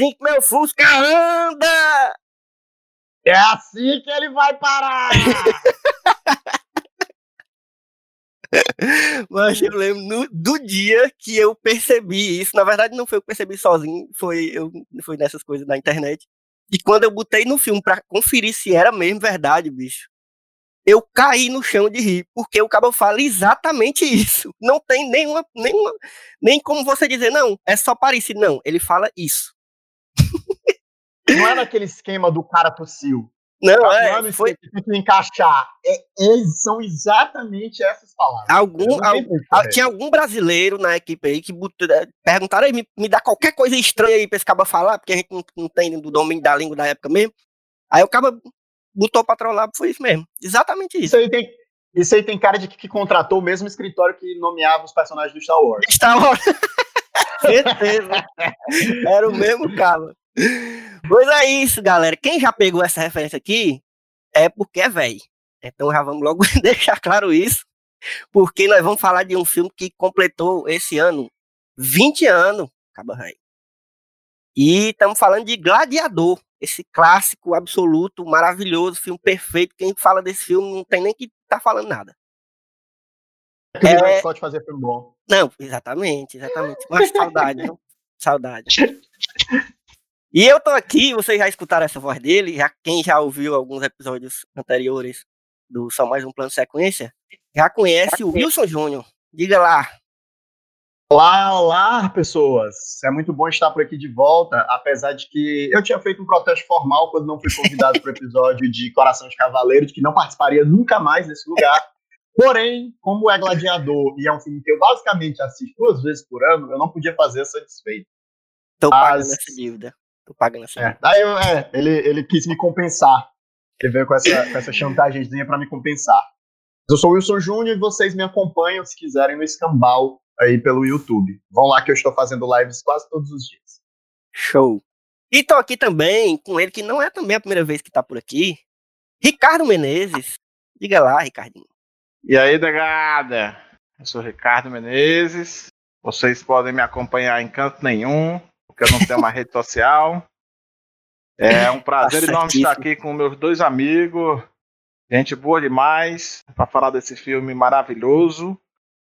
assim que meu Fusca anda! É assim que ele vai parar! Mas eu lembro no- do dia que eu percebi isso. Na verdade, não foi eu que percebi sozinho, foi, eu, foi nessas coisas da internet. E quando eu botei no filme pra conferir se era mesmo verdade, bicho, eu caí no chão de rir, porque o cabo fala exatamente isso. Não tem nenhuma, nenhuma, nem como você dizer, não, é só parecido. Não, ele fala isso. Não é naquele esquema do cara tossiu. Não, Não é, é no foi encaixar. É, é- são exatamente essas palavras. algum, Não tem al- como correr. tinha algum brasileiro na equipe aí que botou- eh, perguntaram aí, me, me dá qualquer coisa estranha aí pra esse caba falar, porque a gente não, não tem do domínio da língua da época mesmo. Aí o caba botou pra trollar, foi isso mesmo. Exatamente isso. Isso aí tem, isso aí tem cara de que, que contratou o mesmo escritório que nomeava os personagens do Star Wars. Star Wars. Certeza. Era o mesmo caba. Pois é isso, galera. Quem já pegou essa referência aqui é porque é velho. Então já vamos logo deixar claro isso. Porque nós vamos falar de um filme que completou esse ano 20 anos, Caba Rei. E estamos falando de Gladiador, esse clássico absoluto, maravilhoso, filme perfeito. Quem fala desse filme não tem nem que tá falando nada. Que o Ridley É. Scott fazia filme bom. Não, exatamente, exatamente. Mas saudade, não? Saudade. E eu tô aqui, vocês já escutaram essa voz dele, já quem já ouviu alguns episódios anteriores do Só Mais Um Plano Sequência, já conhece o Wilson Júnior. Diga lá. Olá, olá, pessoas! É muito bom estar por aqui de volta, apesar de que eu tinha feito um protesto formal quando não fui convidado para o episódio de Coração de Cavaleiro, de que não participaria nunca mais nesse lugar. Porém, como é Gladiador e é um filme que eu basicamente assisto duas vezes por ano, eu não podia fazer essa desfeita. Tô pagando As- essa dívida. Tô pagando essa É, daí eu- é, ele, ele quis me compensar. Ele veio com essa, com essa chantagemzinha para me compensar. Eu sou o Wilson Júnior e vocês me acompanham, se quiserem, no Escambau aí pelo YouTube. Vão lá que eu estou fazendo lives quase todos os dias. Show. E tô aqui também com ele, que não é também a primeira vez que tá por aqui, Ricardo Menezes. Diga lá, Ricardinho. E aí, negada? Eu sou Ricardo Menezes. Vocês podem me acompanhar em canto nenhum, porque eu não tenho uma rede social. É um prazer Tá enorme estar aqui com meus dois amigos. Gente boa demais para falar desse filme maravilhoso.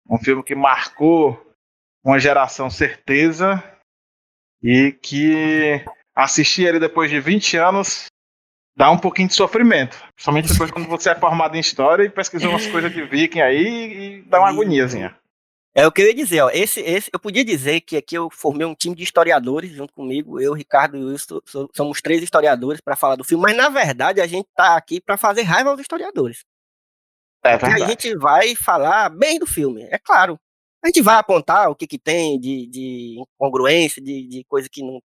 Um filme que marcou uma geração certeza e que assistir ele depois de 20 anos dá um pouquinho de sofrimento. Principalmente depois quando você é formado em história e pesquisou umas coisas de viking aí e dá uma agoniazinha. É o que eu ia dizer, ó. Esse, esse, eu podia dizer que aqui eu formei um time de historiadores junto comigo. Eu, Ricardo e Wilson so- somos três historiadores para falar do filme, mas na verdade a gente tá aqui para fazer raiva aos historiadores. É E a gente vai falar bem do filme, é claro. A gente vai apontar o que, que tem de, de incongruência, de, de coisa que não.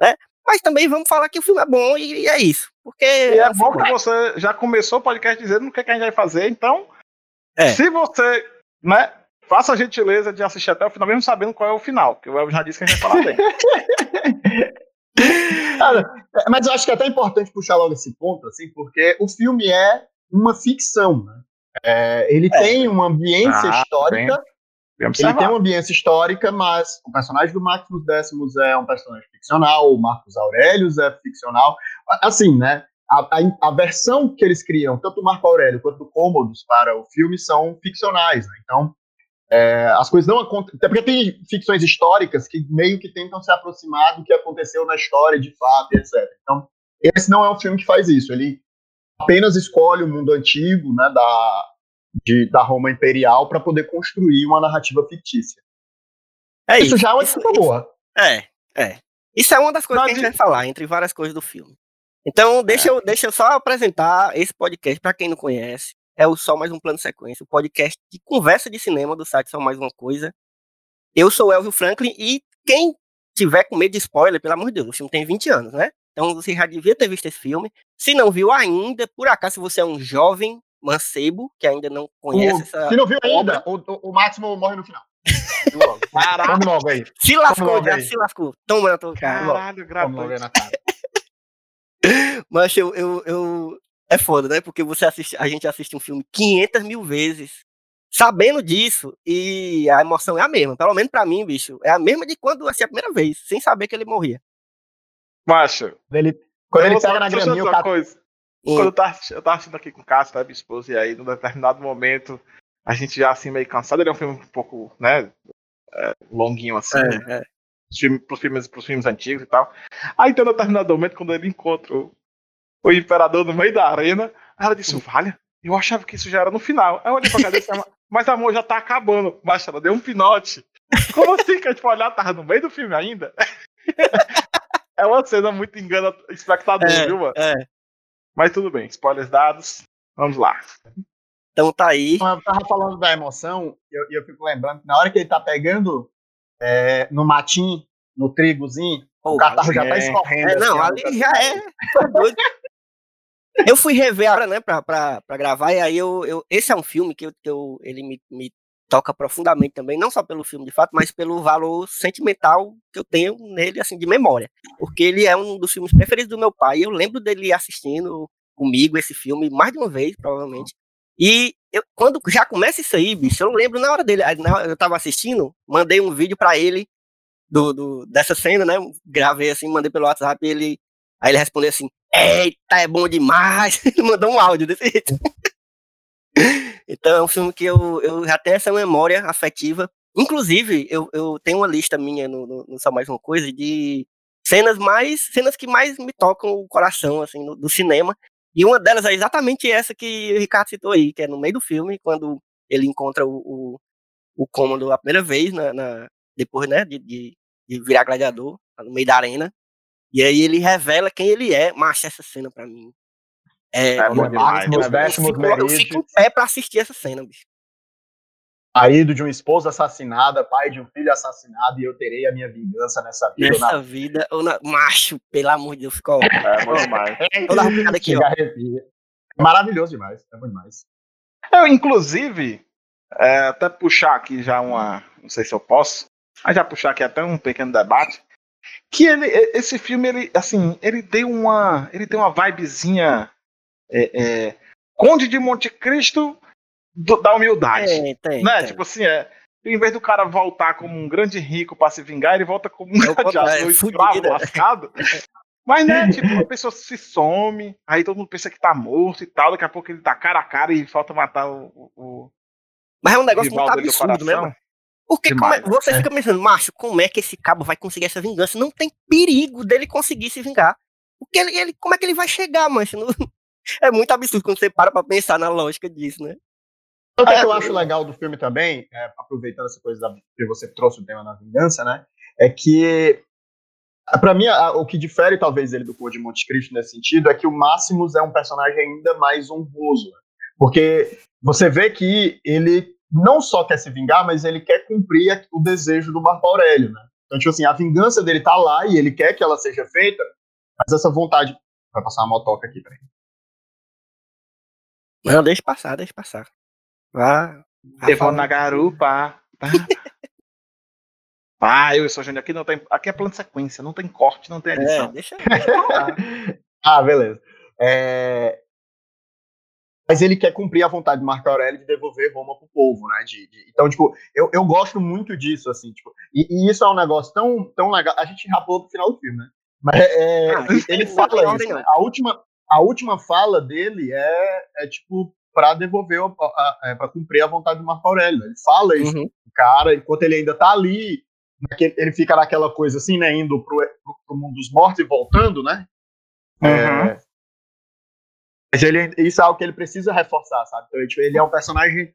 Né? Mas também vamos falar que o filme é bom e, e é isso. Porque. E é um bom filme que você já começou o podcast dizendo o que, que a gente vai fazer, então. É. Se você, né, faça a gentileza de assistir até o final, mesmo sabendo qual é o final, que o Elvio já disse que a gente vai falar bem. Cara, é, mas eu acho que é até importante puxar logo esse ponto, assim, porque o filme é uma ficção, né? É, ele É. tem uma ambiência Ah, histórica, Bem ele observado. tem uma ambiência histórica, mas o personagem do Maximus Décimos é um personagem ficcional, o Marcos Aurelius é ficcional. Assim, né? A, a- a versão que eles criam, tanto o Marco Aurélio quanto o Cômodos para o filme, são ficcionais, né? Então, é, as coisas não acontecem. Até porque tem ficções históricas que meio que tentam se aproximar do que aconteceu na história de fato, etc. Então, esse não é um filme que faz isso. Ele apenas escolhe o mundo antigo, né, da, de, da Roma Imperial, para poder construir uma narrativa fictícia. É isso, isso. já é uma isso, boa. É, é. Isso é uma das coisas Não, que a gente vai falar, entre várias coisas do filme. Então, deixa, É. eu, deixa eu só apresentar esse podcast para quem não conhece. É o Só Mais Um Plano Sequência, o podcast de conversa de cinema do site Só Mais Uma Coisa. Eu sou o Elvio Franklin e quem tiver com medo de spoiler, pelo amor de Deus, o filme tem 20 anos, né? Então você já devia ter visto esse filme. Se não viu ainda, por acaso, se você é um jovem mancebo que ainda não conhece O- essa. Se não viu ainda, o, o, o Máximo morre no final. Logo. Vamos logo aí. Se lascou, já aí. se lascou. Toma na tua cara. Caralho, cara. Mas eu, eu, eu- É foda, né? Porque você assiste, a gente assiste um filme 500 mil vezes, sabendo disso, e a emoção é a mesma. Pelo menos pra mim, bicho. É a mesma de quando assim a primeira vez, sem saber que ele morria. Macho, Quando ele, quando ele pega na graminha, o coisa. Hum. Quando eu tava, eu tava assistindo aqui com o Cássio, né, minha esposa, e aí, num determinado momento, a gente já assim meio cansado. Ele é um filme um pouco, né, é, longuinho assim, É, é. pros filmes, pros, filmes, pros filmes antigos e tal. Aí, tem um determinado momento, quando ele encontra o, o imperador no meio da arena, aí ela disse, valha, eu achava que isso já era no final. Aí eu olhei pra cabeça, ela, mas amor, já tá acabando. Mas ela deu um pinote. Como assim que a gente foi olhar, tava no meio do filme ainda? é uma cena muito engana espectador, viu, mano? É. Mas tudo bem, spoilers dados. Vamos lá. Então tá aí. Eu tava falando da emoção, e eu, eu fico lembrando que na hora que ele tá pegando é, no matinho, no trigozinho, o Pô, catarro já tá é. escorrendo. É, não, assim, ali já é. Eu fui rever agora, né, pra, pra, pra gravar, e aí eu, eu. Esse é um filme que, eu, eu, ele me, me toca profundamente também, não só pelo filme de fato, mas pelo valor sentimental que eu tenho nele, assim, de memória. Porque ele é um dos filmes preferidos do meu pai, e eu lembro dele assistindo comigo esse filme mais de uma vez, provavelmente. E eu, quando já começa isso aí, bicho, eu lembro na hora dele, eu tava assistindo, mandei um vídeo pra ele do, do- dessa cena, né? Gravei assim, mandei pelo WhatsApp ele. Aí ele respondeu assim: Eita, é bom demais! Ele mandou um áudio desse jeito. então é um filme que eu, eu já tenho essa memória afetiva. Inclusive, eu, eu tenho uma lista minha no, no, no Só Mais Uma Coisa de cenas mais. cenas que mais me tocam o coração, assim, no- do cinema. E uma delas é exatamente essa que o Ricardo citou aí, que é no meio do filme, quando ele encontra o, o, o cômodo a primeira vez, na, na- depois, né, de, de, de virar gladiador, tá no meio da arena. E aí ele revela quem ele é. Mas essa cena pra mim. É, É bom eu- demais, eu, décimos, fico, eu fico em pé pra assistir essa cena, bicho. marido de uma esposa assassinada, pai de um filho assassinado, e eu terei a minha vingança nessa vida. Nessa Na... vida, eu na... macho, pelo amor de Deus, ficou. É bom demais. Vou dar uma picada aqui, ó. É maravilhoso demais, é bom demais. Eu, inclusive, é, até puxar aqui já uma. Não sei se eu posso, mas já puxar aqui até um pequeno debate. Que ele, esse filme, ele, assim, ele deu uma. Ele tem uma vibezinha. É, é, Conde de Monte Cristo do- da humildade. Tem, tem. né? tem. Tipo assim, é. Em vez do cara voltar como um grande rico pra se vingar, ele volta como um gladiador é escravo lascado. Mas, né, tipo, a pessoa se some, aí todo mundo pensa que tá morto e tal, daqui a pouco ele tá cara a cara e falta matar o, o, Mas é um negócio muito absurdo, né, mano? Porque como é- você fica pensando, macho, como é que esse cabo vai conseguir essa vingança? Não tem perigo dele conseguir se vingar. Porque ele, ele- como é que ele vai chegar, mancha? Não- É muito absurdo quando você para pra pensar na lógica disso, né? O que, É, eu acho legal do filme também, é, aproveitando essa coisa da, que você trouxe o tema da vingança, né? É que, pra mim, a- o que difere talvez ele do Conde de Monte Cristo nesse sentido é que o Máximos é um personagem ainda mais honroso. né? Porque você vê que ele não só quer se vingar, mas ele quer cumprir o desejo do Marco Aurélio, né? Então, tipo assim, a vingança dele tá lá e ele quer que ela seja feita, mas essa vontade. Vai passar uma motoca aqui, peraí. Não, deixa passar, deixa passar. Vá. falando. na garupa. Tá? Ah, eu sou gênio. Aqui não tem. Aqui é plano de sequência, não tem corte, não tem É, edição. deixa, deixa rolar. Ah, beleza. É, Mas ele quer cumprir a vontade de Marco Aurélio de devolver Roma pro povo, né? De, de- Então, tipo, eu, eu gosto muito disso, assim, tipo, e, e isso é um negócio tão, tão legal. A gente pulou pro final do filme, né? Mas é, Ah, ele fala isso, né? A última, a última fala dele é, é tipo, para devolver, é, para cumprir a vontade do Marco Aurélio. Ele fala isso, Uhum. o cara, enquanto ele ainda tá ali, naquele- ele fica naquela coisa assim, né, indo pro, pro, pro mundo dos mortos e voltando, né? Uhum. É, mas ele, isso é algo que ele precisa reforçar, sabe? Então, tipo, ele é um personagem.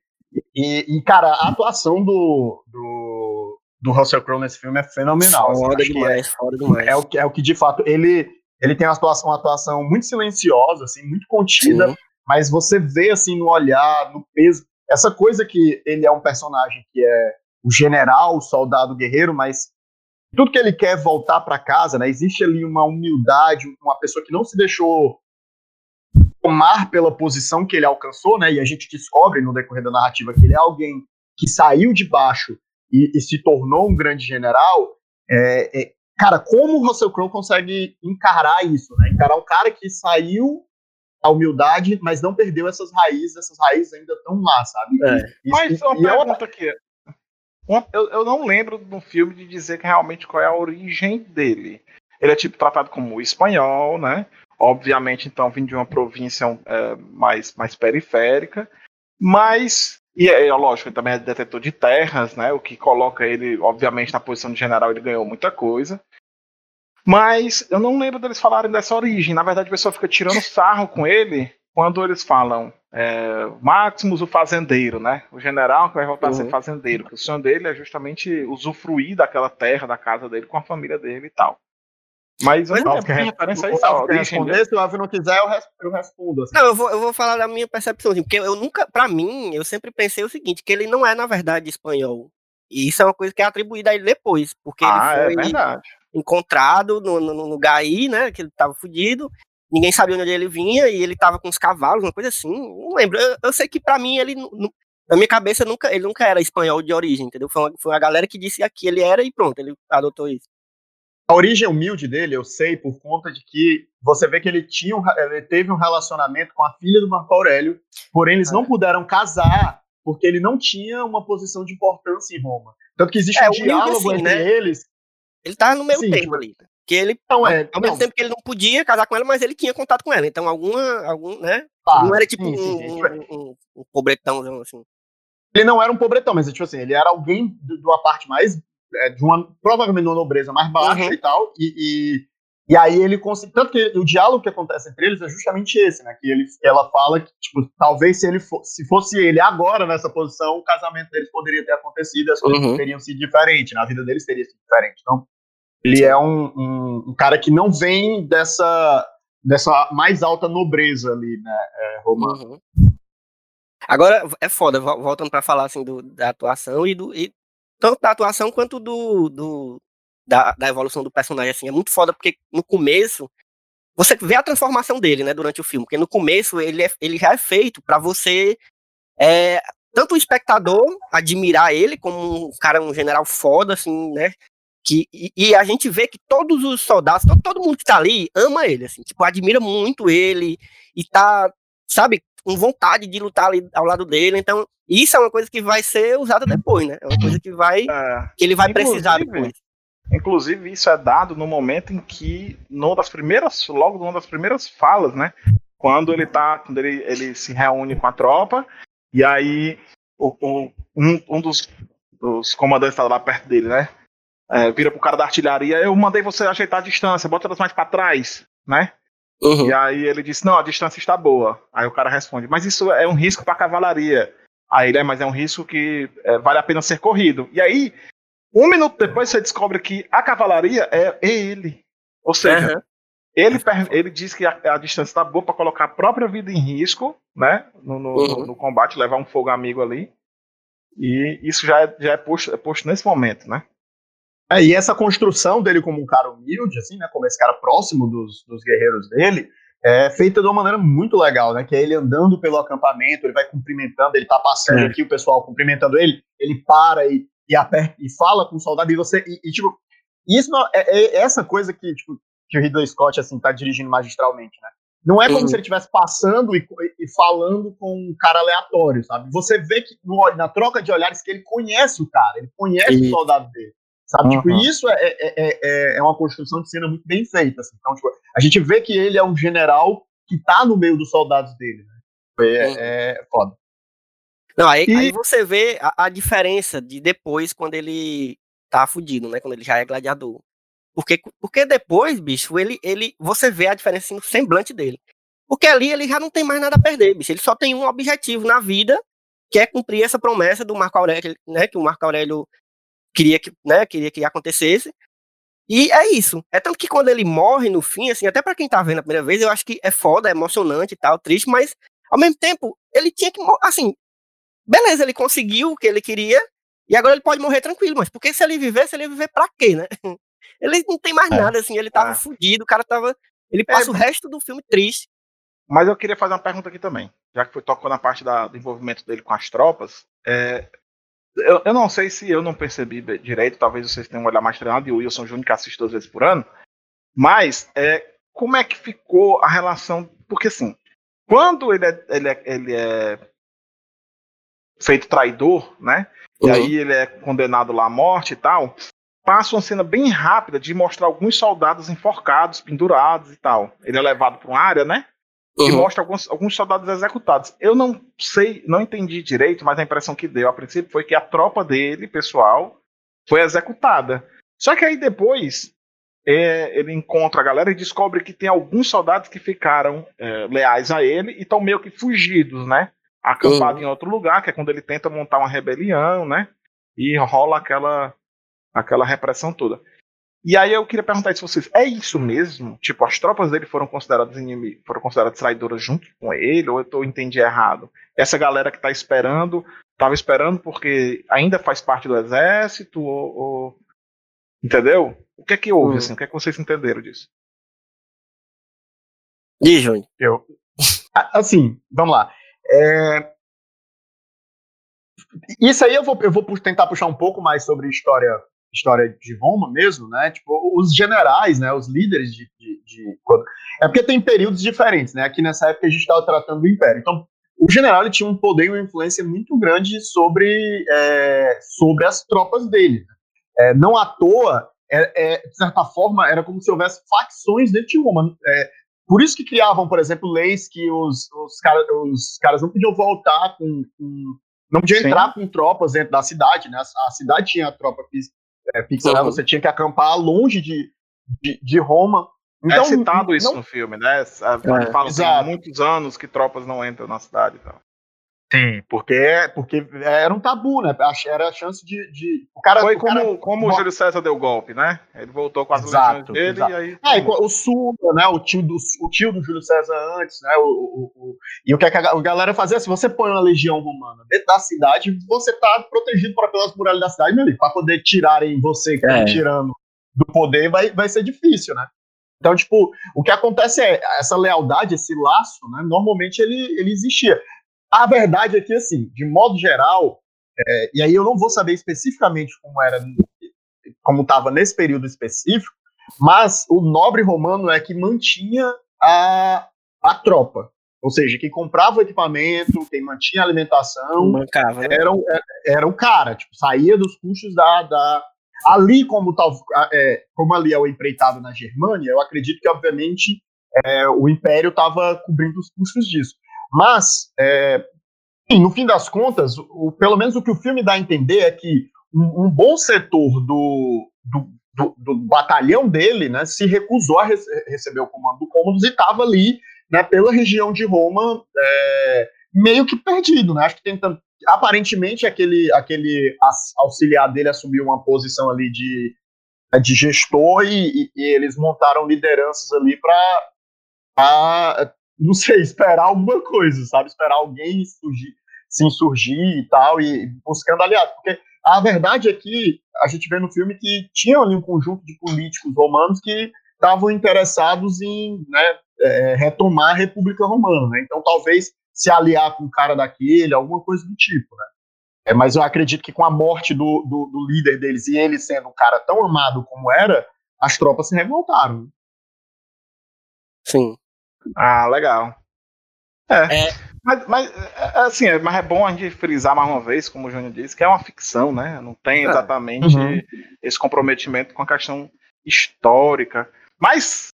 E, e, cara, a atuação do, do, do Russell Crowe nesse filme é fenomenal. assim, Foda é- demais, foda demais. é o que, é o que de fato ele ele tem uma atuação, uma atuação muito silenciosa, assim, muito contida, Sim. mas você vê assim no olhar, no peso, essa coisa que ele é um personagem que é o general, o soldado guerreiro, mas tudo que ele quer é voltar para casa, né? Existe ali uma humildade, uma pessoa que não se deixou tomar pela posição que ele alcançou, né? E a gente descobre no decorrer da narrativa que ele é alguém que saiu de baixo e, e se tornou um grande general. É, é, cara, como o Russell Crowe consegue encarar isso, né? Encarar um cara que saiu a humildade, mas não perdeu essas raízes, essas raízes ainda estão lá, sabe? É. E- Mas e- uma e é pergunta aqui. Uma- eu, eu não lembro no filme de dizer que realmente qual é a origem dele. Ele é tipo tratado como espanhol, né? Obviamente, então, vindo de uma província é, mais, mais periférica. Mas, e é, é lógico, ele também é detetor de terras, né? O que coloca ele, obviamente, na posição de general, ele ganhou muita coisa. Mas eu não lembro deles falarem dessa origem. Na verdade, a pessoa fica tirando sarro com ele quando eles falam é, Maximus, o fazendeiro, né? O general que vai voltar a ser Uhum. fazendeiro. Que o sonho dele é justamente usufruir daquela terra, da casa dele, com a família dele e tal. Mas eu Mas não Alvo lembro quer que referência a o isso, a Alvo quer origem dele. responder, se o não quiser, eu, res- eu respondo. assim. Não, eu vou, eu vou falar da minha percepção, assim, porque eu nunca, pra mim, eu sempre pensei o seguinte, que ele não é, na verdade, espanhol. E isso é uma coisa que é atribuída a ele depois, porque Ah, é ele foi verdade. encontrado no, no, no lugar aí, né, que ele tava fudido, ninguém sabia onde ele vinha, e ele tava com os cavalos, uma coisa assim, não lembro. Eu, eu sei que pra mim, ele, na minha cabeça, nunca, ele nunca era espanhol de origem, entendeu? Foi uma, foi uma galera que disse que ele era e pronto, ele adotou isso. A origem humilde dele, eu sei por conta de que você vê que ele tinha um, ele teve um relacionamento com a filha do Marco Aurélio, porém eles não puderam casar porque ele não tinha uma posição de importância em Roma. Tanto que existe É, um diálogo assim, entre né? eles. Ele tava no meio Sim, termo ali. né? Que ele, Não é, ao mesmo não, tempo que ele não podia casar com ela, mas ele tinha contato com ela. Então, alguma, algum, né? tá, não era tipo sim, sim, um, sim. um, um, um pobretãozão, assim. Ele não era um pobretão, mas tipo assim, ele era alguém de de uma parte mais é, de uma provavelmente uma nobreza mais baixa Uhum. e tal, e, e, e aí ele conseguiu. Tanto que o diálogo que acontece entre eles é justamente esse, né? Que ele, ela fala que, tipo, talvez se ele fo- se fosse ele agora nessa posição, o casamento deles poderia ter acontecido, as coisas Uhum. teriam sido diferentes, na vida deles teria sido diferente. Então, ele é um, um, um cara que não vem dessa, dessa mais alta nobreza ali, né? É, romana. Uhum. Agora, é foda, vol- voltando pra falar assim do, da atuação e do. E, tanto da atuação quanto do. do da, da evolução do personagem, assim. É muito foda, porque no começo. Você vê a transformação dele, né, durante o filme. Porque no começo ele, é, ele já é feito pra você. É, tanto o espectador admirar ele como um cara, um general foda, assim, né? Que, e, e a gente vê que todos os soldados, todo, todo mundo que tá ali ama ele, assim, tipo, admira muito ele e tá, sabe, com vontade de lutar ali ao lado dele. Então, isso é uma coisa que vai ser usada depois, né? É uma coisa que vai, É. que ele vai precisar depois. Inclusive, isso é dado no momento em que, numa das primeiras, logo numa das primeiras falas, né? Quando ele tá, quando ele, ele se reúne com a tropa, e aí o, o- um, um dos, dos comandantes tá lá perto dele, né? É, vira pro cara da artilharia, eu mandei você ajeitar a distância, bota elas mais pra trás, né? Uhum. E aí ele disse, não, a distância está boa. Aí o cara responde, mas isso é um risco pra cavalaria. Aí ele é, mas é um risco que é, vale a pena ser corrido. E aí, um minuto depois você descobre que a cavalaria é ele. Ou seja, Aham. ele, ele diz que a, a distância está boa para colocar a própria vida em risco, né? No, no- Uhum. no combate, levar um fogo amigo ali. E isso já é, já é, posto, é posto nesse momento, né? É, e essa construção dele como um cara humilde, assim, né, como esse cara próximo dos, dos guerreiros dele, é feita de uma maneira muito legal, né, que é ele andando pelo acampamento, ele vai cumprimentando, ele tá passando É. aqui, o pessoal cumprimentando ele, ele para e, e aperta e fala com o soldado, e você, e, e, tipo, isso não- é, é essa coisa que, tipo, que o Ridley Scott, assim, tá dirigindo magistralmente, né, não é como se ele estivesse passando e, e falando com um cara aleatório, sabe? Você vê que no- na troca de olhares que ele conhece o cara, ele conhece o soldado dele. Sabe? Tipo, Uhum. isso é, é, é, é- é uma construção de cena muito bem feita. assim. Então, tipo, a gente vê que ele é um general que tá no meio dos soldados dele. Né? É, Uhum. é foda. Não, aí, E- aí você vê a, a diferença de depois quando ele tá fudido, né? Quando ele já é gladiador. Porque, porque depois, bicho, ele, ele, você vê a diferença assim, no semblante dele. Porque ali ele já não tem mais nada a perder, bicho. Ele só tem um objetivo na vida, que é cumprir essa promessa do Marco Aurélio, né? Que o Marco Aurélio queria que, né, queria que acontecesse. E é isso. É tanto que quando ele morre no fim, assim, até pra quem tá vendo a primeira vez, eu acho que é foda, é emocionante e tal, triste, mas ao mesmo tempo, ele tinha que, assim, beleza, ele conseguiu o que ele queria, e agora ele pode morrer tranquilo, mas porque se ele vivesse, ele ia viver pra quê, né? Ele não tem mais É. nada, assim, ele tava É. fudido, o cara tava. Ele passa o resto do filme triste. Mas eu queria fazer uma pergunta aqui também. Já que foi tocou na parte da- do envolvimento dele com as tropas. é, eu, eu não sei se eu não percebi direito, talvez vocês tenham um olhar mais treinado, e o Wilson Júnior que assiste duas vezes por ano. Mas é, como é que ficou a relação. Porque assim, quando ele é, ele é, ele é feito traidor, né? E Uhum. aí ele é condenado lá à morte e tal. Passa uma cena bem rápida de mostrar alguns soldados enforcados, pendurados e tal. Ele é levado para uma área, né? E Uhum. mostra alguns, alguns soldados executados. Eu não sei, não entendi direito, mas a impressão que deu a princípio foi que a tropa dele, pessoal, foi executada. Só que aí depois é, ele encontra a galera e descobre que tem alguns soldados que ficaram é, leais a ele e estão meio que fugidos, né? Acampados em outro lugar, que é quando ele tenta montar uma rebelião, né? E rola aquela, aquela repressão toda. E aí eu queria perguntar isso a vocês, é isso mesmo? Tipo, as tropas dele foram consideradas inimigos, foram consideradas traidoras junto com ele, ou eu tô, entendi errado? Essa galera que tá esperando, tava esperando porque ainda faz parte do exército, ou, ou- entendeu? O que é que houve, Hum. assim? O que é que vocês entenderam disso? Diz, Júnior. Eu. Ah, Assim, vamos lá. É, Isso aí eu vou, eu vou tentar puxar um pouco mais sobre história, história de Roma mesmo, né? Tipo, os generais, né? Os líderes de. de- de- quando- É porque tem períodos diferentes, né? Aqui nessa época a gente estava tratando do Império. Então, o general ele tinha um poder e uma influência muito grande sobre, é, sobre as tropas dele. É, não à toa, é, é, de certa forma, era como se houvesse facções dentro de Roma. É, por isso que criavam, por exemplo, leis que os, os, cara, os caras não podiam voltar com. com- não podiam Sim. entrar com tropas dentro da cidade, né? A, cidade tinha a tropa fis- é, né? Uhum. Você tinha que acampar longe de, de, de Roma. Então, é citado isso não- no filme, né? É, Falam que há exato. muitos anos que tropas não entram na cidade e tal. Sim, porque, porque era um tabu, né? Era a chance de. de o cara, Foi o cara- como, como o Júlio César deu golpe, né? Ele voltou com as Exato, legiões dele exato. e aí. É, e o Suda, né? O tio, do, o tio do Júlio César antes, né? O, o- o- e o que a ga- a galera fazia, se você põe uma legião romana dentro da cidade, você tá protegido por pelas muralhas da cidade, meu amigo. Pra poder tirarem você que tá É. tirando do poder, vai, vai ser difícil, né? Então, tipo, o que acontece é, essa lealdade, esse laço, né? Normalmente ele, ele existia. A verdade é que, assim, de modo geral, é, e aí eu não vou saber especificamente como era, como estava nesse período específico, mas o nobre romano é que mantinha a, a tropa. Ou seja, quem comprava o equipamento, quem mantinha a alimentação, Mancava, né? era, o- era, era o cara, tipo, saía dos custos da. da ali, como, tal, é, como ali é o empreitado na Germânia, eu acredito que, obviamente, é, o Império estava cobrindo os custos disso. Mas, é, no fim das contas, o, pelo menos o que o filme dá a entender é que um, um bom setor do, do, do- do batalhão dele né, se recusou a rece- receber o comando do Cômodos e estava ali né, pela região de Roma é, meio que perdido, né? Acho que tentando. Aparentemente, aquele, aquele auxiliar dele assumiu uma posição ali de, de gestor e, e- e eles montaram lideranças ali para, não sei, esperar alguma coisa, sabe? Esperar alguém surgir, se insurgir e tal, e buscando aliados. Porque a verdade é que a gente vê no filme que tinha ali um conjunto de políticos romanos que estavam interessados em né, é, retomar a República Romana. Né? Então, talvez se aliar com um cara daquele, alguma coisa do tipo. Né? É, mas eu acredito que com a morte do, do, do líder deles e ele sendo um cara tão amado como era, as tropas se revoltaram. Sim. Ah, legal. É. É. Mas, mas, é, assim, é, mas é bom a gente frisar mais uma vez, como o Júnior disse, que é uma ficção, né? Não tem É. exatamente Uhum. esse comprometimento com a questão histórica. Mas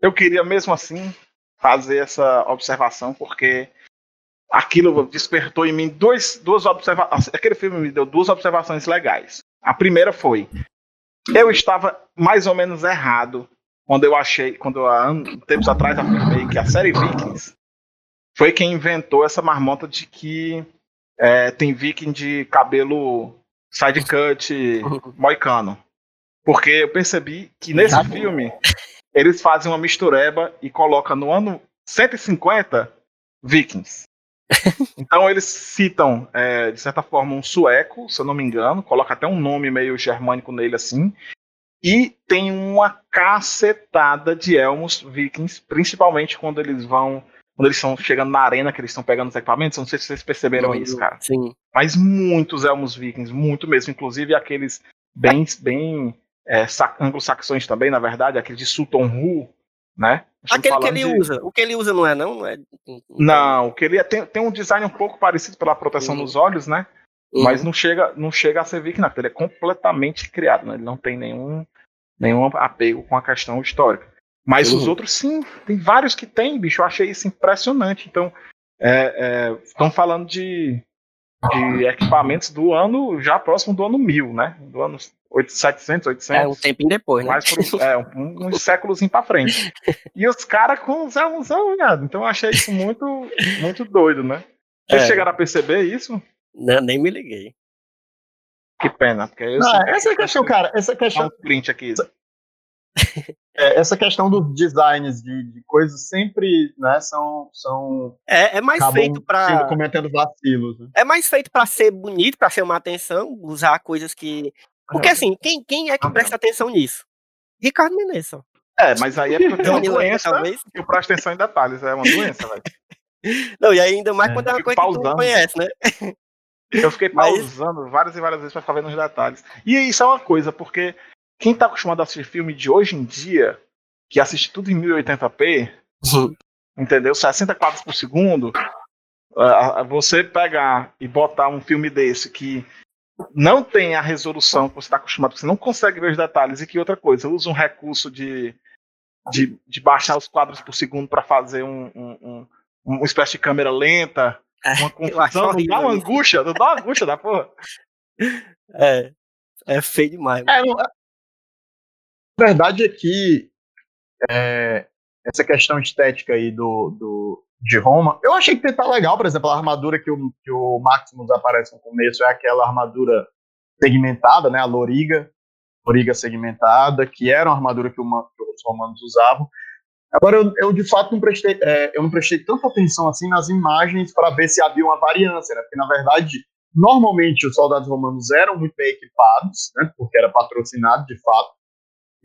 eu queria mesmo assim fazer essa observação, porque aquilo despertou em mim dois, duas observações. Aquele filme me deu duas observações legais. A primeira foi: eu estava mais ou menos errado quando eu achei, quando eu, há tempos atrás afirmei que a série Vikings foi quem inventou essa marmota de que é, tem Viking de cabelo side cut moicano. Porque eu percebi que nesse filme eles fazem uma mistureba e colocam no ano 150 Vikings. Então eles citam, é, de certa forma, um sueco, se eu não me engano, coloca até um nome meio germânico nele assim. E tem uma cacetada de elmos vikings, principalmente quando eles vão. Quando eles estão chegando na arena, que eles estão pegando os equipamentos. Não sei se vocês perceberam isso, cara. Sim. Mas muitos elmos vikings, muito mesmo. Inclusive aqueles bem, bem é, sa- anglo-saxões também, na verdade, aquele de Sutton Hoo, né? Aquele que ele de- usa. O que ele usa não é, não? Não, é... Não, o que ele é- tem, tem um design um pouco parecido pela proteção Uhum. nos olhos, né? Uhum. Mas não chega, não chega a ser viking, não. Ele é completamente criado, né? Ele não tem nenhum, nenhum apego com a questão histórica. Mas os Uhum. outros, sim, tem vários que tem, bicho. Eu achei isso impressionante. Então, estão falando de, de equipamentos do ano, já próximo do ano 1000, né? Do ano 8, 700, 800. É um tempinho depois, né? Mais pro, é, um, uns séculos pra frente. E os caras com os elmosão, viado. Então eu achei isso muito, muito doido, né? Vocês É. chegaram a perceber isso? Não, nem me liguei. Que pena, porque eu Não, essa é a questão, cara. Essa Dá questão, um print aqui. é, essa questão dos designs de, de coisas sempre, né, são, são É, é mais feito pra. cometendo vacilos. Né? É mais feito pra ser bonito, pra chamar atenção, usar coisas que. Porque assim, quem, quem é que Ah, não. presta atenção nisso? Ricardo Menezes. É, mas aí é porque é uma doença talvez. que eu presto atenção em detalhes. É uma doença, velho. Não, e ainda mais É, quando é uma coisa que tu não pausando. conhece, né? Eu fiquei Mas- pausando várias e várias vezes pra ficar vendo os detalhes. E isso é uma coisa, porque quem tá acostumado a assistir filme de hoje em dia, que assiste tudo em 1080p, entendeu? 60 quadros por segundo, você pegar e botar um filme desse que não tem a resolução que você está acostumado, você não consegue ver os detalhes, e que outra coisa, usa um recurso de, de, de baixar os quadros por segundo para fazer um, um, um- uma espécie de câmera lenta, uma eu acho confusão, não dá uma isso. angústia, não dá uma angústia da porra. É. É feio demais. É, não- a verdade é que é, essa questão estética aí do, do, de Roma, eu achei que tá legal, por exemplo, a armadura que o, que o Maximus aparece no começo é aquela armadura segmentada, né, a loriga, loriga segmentada, que era uma armadura que, uma, que os romanos usavam. Agora, eu, eu, de fato não prestei, é, eu não prestei tanta atenção assim nas imagens para ver se havia uma variância, né, porque na verdade Normalmente os soldados romanos eram muito bem equipados, né, porque era patrocinado de fato,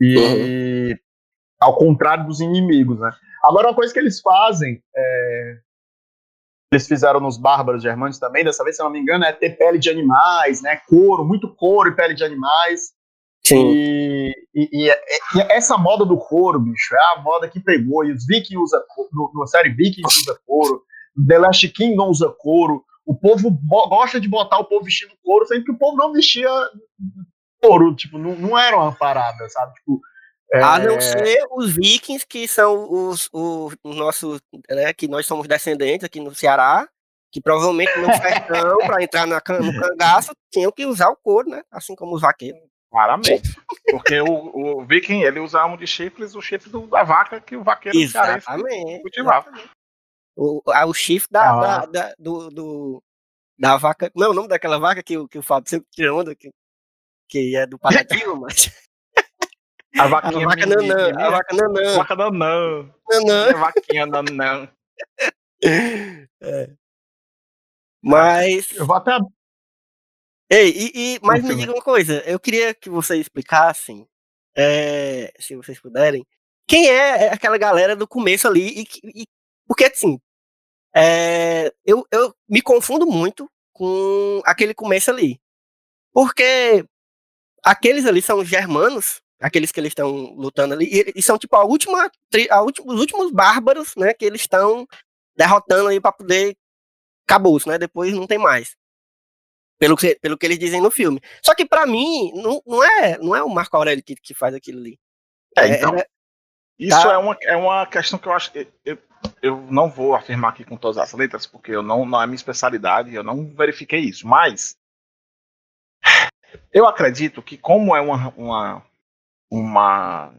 e ao contrário dos inimigos. Né. Agora, uma coisa que eles fazem, é, eles fizeram nos bárbaros germânicos também, dessa vez, se eu não me engano, é ter pele de animais, né, couro, muito couro e pele de animais. Sim. E, e- e- e essa moda do couro, bicho, é a moda que pegou. E os Vikings usam couro, no, no série Vikings usa couro, The Last Kingdom usa couro. O povo gosta de botar o povo vestindo couro, sendo que o povo não vestia couro, tipo, não, não era uma parada, sabe? Tipo, é, A não ser os vikings, que são os, os, os nossos, né, que nós somos descendentes aqui no Ceará, que provavelmente no sertão, para entrar na, no cangaço, tinham que usar o couro, né? Assim como os vaqueiros. Claramente. Porque o, o viking, ele usa arma de chifres, o chifre do- da vaca que o vaqueiro cearense Exatamente. cultivava. O, a- o chifre da, Ah. da, da- do, do- da vaca. Não, o nome daquela vaca que, o- que o Fábio sempre tira onda, que, que é do Patativa, mas. A A vaquinha vaca mini- nanã, mini- a vaca nanã. vaca nanã. nanã. A vaquinha nanã. É. Mas. eu vou até Ei, e, e- mas me filme. diga uma coisa, eu queria que vocês explicassem, é, se vocês puderem, quem é aquela galera do começo ali, e, que- e- porque assim, é, eu, eu me confundo muito com aquele começo ali, porque aqueles ali são os germanos, aqueles que eles estão lutando ali, e, e são tipo a última, a última, os últimos bárbaros, né, que eles estão derrotando aí para poder acabou né, depois não tem mais pelo que, pelo que eles dizem no filme. Só que pra mim, não, não, é, não é o Marco Aurélio que, que faz aquilo ali. É, então, era- Isso Tá. é, uma, é uma questão que eu acho. eu- eu- eu não vou afirmar aqui com todas as letras, porque eu não, não é minha especialidade, eu não verifiquei isso, mas eu acredito que como é uma, uma, uma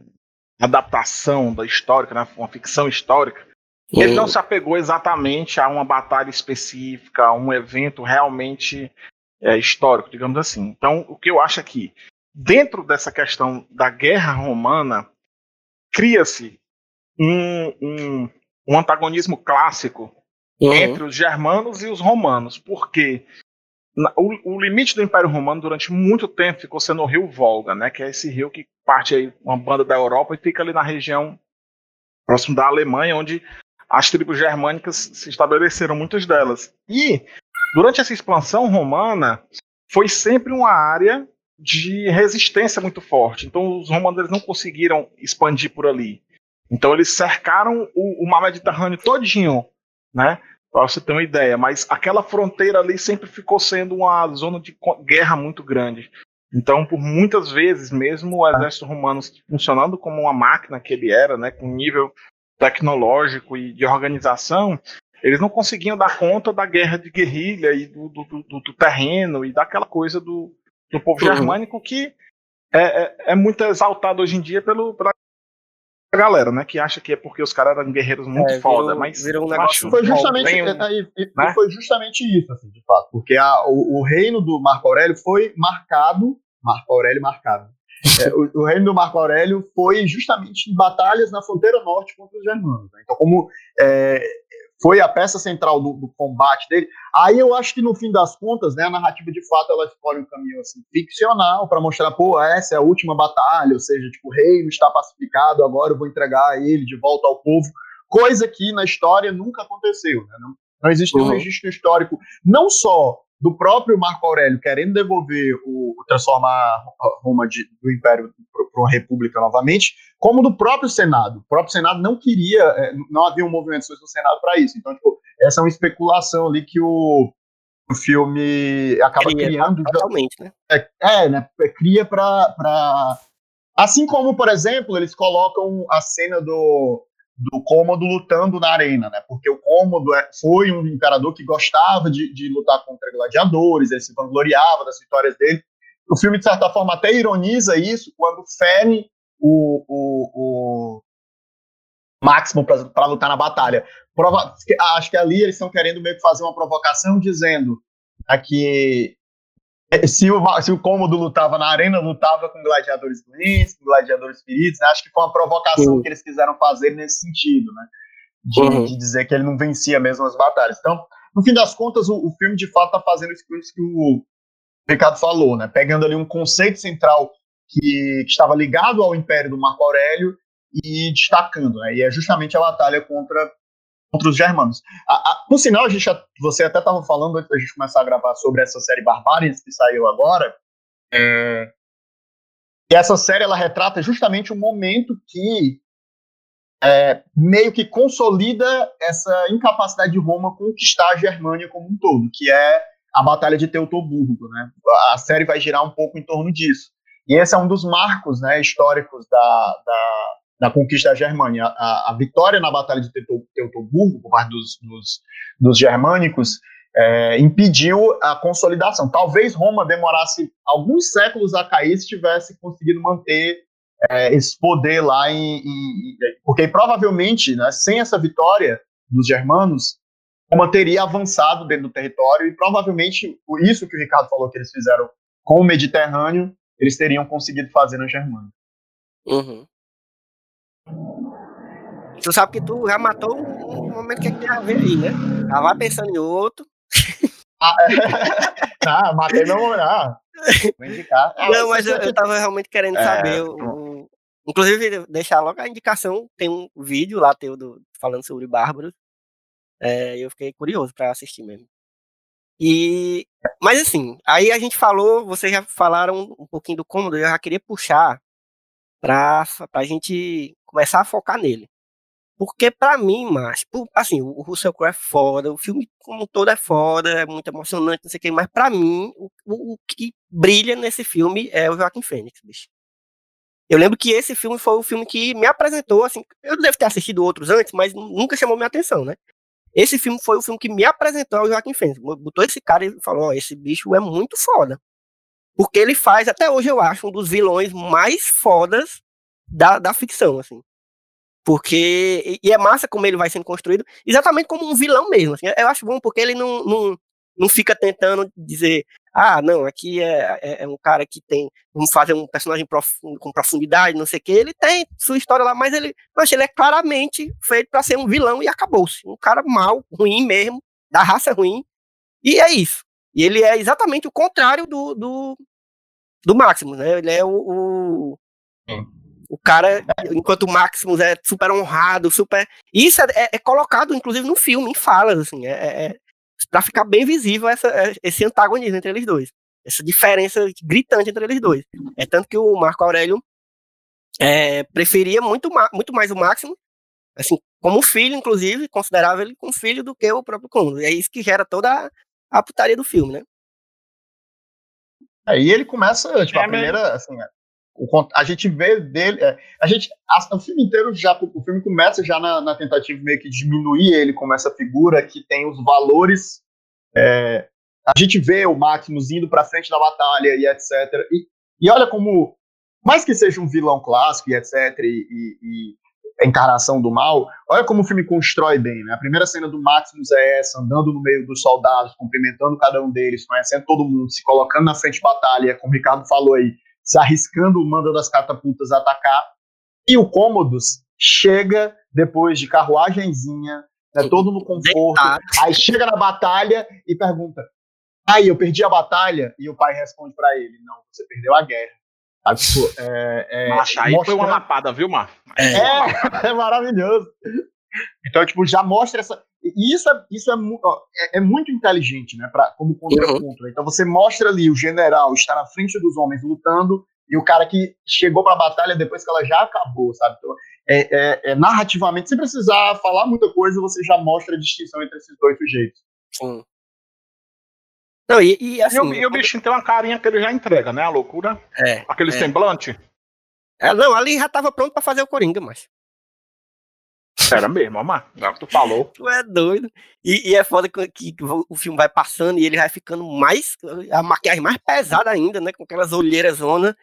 adaptação da histórica, né, uma ficção histórica, ele não se apegou exatamente a uma batalha específica, a um evento realmente é, histórico, digamos assim. Então, o que eu acho aqui, dentro dessa questão da guerra romana, cria-se um, um, um, antagonismo clássico uhum. entre os germanos e os romanos, porque o, o, limite do Império Romano durante muito tempo ficou sendo o rio Volga, né, que é esse rio que parte aí uma banda da Europa e fica ali na região próximo da Alemanha, onde as tribos germânicas se estabeleceram, muitas delas. E durante essa expansão romana foi sempre uma área de resistência muito forte. Então os romanos eles não conseguiram expandir por ali. Então eles cercaram o, o mar Mediterrâneo todinho, né? Para você ter uma ideia, mas aquela fronteira ali sempre ficou sendo uma zona de guerra muito grande. Então, por muitas vezes, mesmo o exército romano funcionando como uma máquina que ele era, né, com nível tecnológico e de organização, eles não conseguiam dar conta da guerra de guerrilha e do, do, do, do terreno e daquela coisa do, do povo uhum. germânico que é, é, é, muito exaltado hoje em dia pelo, pela galera, né? Que acha que é porque os caras eram guerreiros muito é, foda, mas virou um negócio foi justamente, bem, é, né? foi justamente isso, assim, de fato, porque a, o, o, reino do Marco Aurélio foi marcado, Marco Aurélio marcado. É, o, o, reino do Marco Aurélio foi justamente em batalhas na fronteira norte contra os germanos. Né? Então, como é, foi a peça central do, do, combate dele. Aí eu acho que no fim das contas, né, a narrativa de fato ela escolhe um caminho assim, ficcional para mostrar, pô, essa é a última batalha, ou seja, tipo, o reino está pacificado, agora eu vou entregar ele de volta ao povo, coisa que na história nunca aconteceu, né? Não, não existe uhum. um registro histórico, não só do próprio Marco Aurélio querendo devolver o, transformar Roma de, do Império para uma república novamente, como do próprio Senado. O próprio Senado não queria, é, não havia um movimento no Senado para isso. Então, tipo, essa é uma especulação ali que o, o filme acaba cria, criando. Totalmente, né? É, é né? É, cria para. Assim como, por exemplo, eles colocam a cena do do Cômodo lutando na arena, né? Porque o Cômodo é, foi um imperador que gostava de, de lutar contra gladiadores, ele se vangloriava das vitórias dele. O filme, de certa forma, até ironiza isso quando fere o, o, o Máximo para lutar na batalha. Prova acho que ali eles estão querendo meio que fazer uma provocação dizendo né, que se o, se o Cômodo lutava na arena, lutava com gladiadores doentes, com gladiadores feridos, né? acho que foi uma provocação uhum. que eles quiseram fazer nesse sentido, né? De, uhum. de, dizer que ele não vencia mesmo as batalhas. Então, no fim das contas, o, o filme de fato está fazendo isso que o Ricardo falou, né? Pegando ali um conceito central que, que estava ligado ao Império do Marco Aurélio e destacando, né? E é justamente a batalha contra contra os germanos. A, a, por sinal, a gente, você até estava falando antes da gente começar a gravar sobre essa série Barbarians que saiu agora. É, e essa série ela retrata justamente o um momento que é, meio que consolida essa incapacidade de Roma conquistar a Germânia como um todo, que é a Batalha de Teutoburgo. Né? A série vai girar um pouco em torno disso. E esse é um dos marcos né, históricos da, da da conquista da Germânia. A, a, vitória na Batalha de Teutoburgo, por parte dos, dos, dos germânicos, é, impediu a consolidação. Talvez Roma demorasse alguns séculos a cair se tivesse conseguido manter é, esse poder lá, em, em, porque provavelmente, né, sem essa vitória dos germanos, Roma teria avançado dentro do território e provavelmente isso que o Ricardo falou que eles fizeram com o Mediterrâneo, eles teriam conseguido fazer na Germânia. Uhum. Tu sabe que tu já matou um, um momento que, é que tem a ver aí, né? Já vai pensando em outro. Ah, ah matei meu morar. Vou indicar. Ah, não, mas eu, eu tava realmente querendo é, saber. O, o, inclusive, deixar logo a indicação. Tem um vídeo lá teu do, falando sobre Bárbaros. É, eu fiquei curioso para assistir mesmo. E, mas assim, aí a gente falou, vocês já falaram um pouquinho do cômodo, eu já queria puxar para a gente começar a focar nele. Porque para mim, mas assim, o Russell Crowe é foda, o filme como todo é foda, é muito emocionante, não sei o que, mas para mim, o, o, que brilha nesse filme é o Joaquim Fênix, bicho. Eu lembro que esse filme foi o filme que me apresentou, assim, eu devo ter assistido outros antes, mas nunca chamou minha atenção, né? Esse filme foi o filme que me apresentou ao Joaquim Fênix. Botou esse cara e falou, ó, esse bicho é muito foda. Porque ele faz, até hoje eu acho, um dos vilões mais fodas da, da ficção, assim. Porque. E é massa como ele vai sendo construído, exatamente como um vilão mesmo. Assim, eu acho bom porque ele não, não, não fica tentando dizer, ah, não, aqui é, é, é um cara que tem. Vamos fazer um personagem profundo, com profundidade, não sei o quê. Ele tem sua história lá, mas ele. Mas ele é claramente feito para ser um vilão e acabou-se. Um cara mau, ruim mesmo, da raça ruim. E é isso. E ele é exatamente o contrário do, do, do Maximus, né? Ele é o, o, o cara, enquanto o Maximus é super honrado, super. Isso é, é, é colocado, inclusive, no filme, em falas, assim. É, é, é para ficar bem visível essa, é, esse antagonismo entre eles dois. Essa diferença gritante entre eles dois. É tanto que o Marco Aurélio é, preferia muito, muito mais o Máximo, assim, como filho, inclusive, considerava ele como filho do que o próprio Cômodo. E é isso que gera toda a, a putaria do filme, né? Aí ele começa, tipo, é a primeira, assim, o, a gente vê dele, é, a gente, a, o filme inteiro já, o filme começa já na, na, tentativa meio que diminuir ele como essa figura que tem os valores, é, a gente vê o Maximus indo para frente da batalha e etc. E, e olha como, mais que seja um vilão clássico e etc. E, e, e a encarnação do mal, olha como o filme constrói bem, né? A primeira cena do Maximus é essa, andando no meio dos soldados, cumprimentando cada um deles, conhecendo todo mundo, se colocando na frente de batalha, como o Ricardo falou aí, se arriscando, mandando as catapultas atacar. E o Cômodos chega depois de carruagenzinha, né, todo no conforto, aí chega na batalha e pergunta: aí, eu perdi a batalha? E o pai responde para ele: não, você perdeu a guerra. tipo, é, é, Macha, aí mostra... foi uma lapada, viu, Mar? É, é, é maravilhoso. Então, tipo, já mostra essa. E isso é, isso é, é, é muito inteligente, né? Pra, como contraponto. Uhum. Então você mostra ali o general estar na frente dos homens lutando e o cara que chegou para a batalha depois que ela já acabou, sabe? Então, é, é, é, narrativamente, sem precisar falar muita coisa, você já mostra a distinção entre esses dois sujeitos. Sim. Não, e, e assim. E o, e o bichinho tem uma carinha que ele já entrega, né? A loucura. É. Aquele é. semblante. É, não, ali já tava pronto para fazer o Coringa, mas. Era mesmo, amar. Já que tu falou. Tu é doido. E, e, é foda que, que, o filme vai passando e ele vai ficando mais. A maquiagem mais pesada ainda, né? Com aquelas olheiras zona.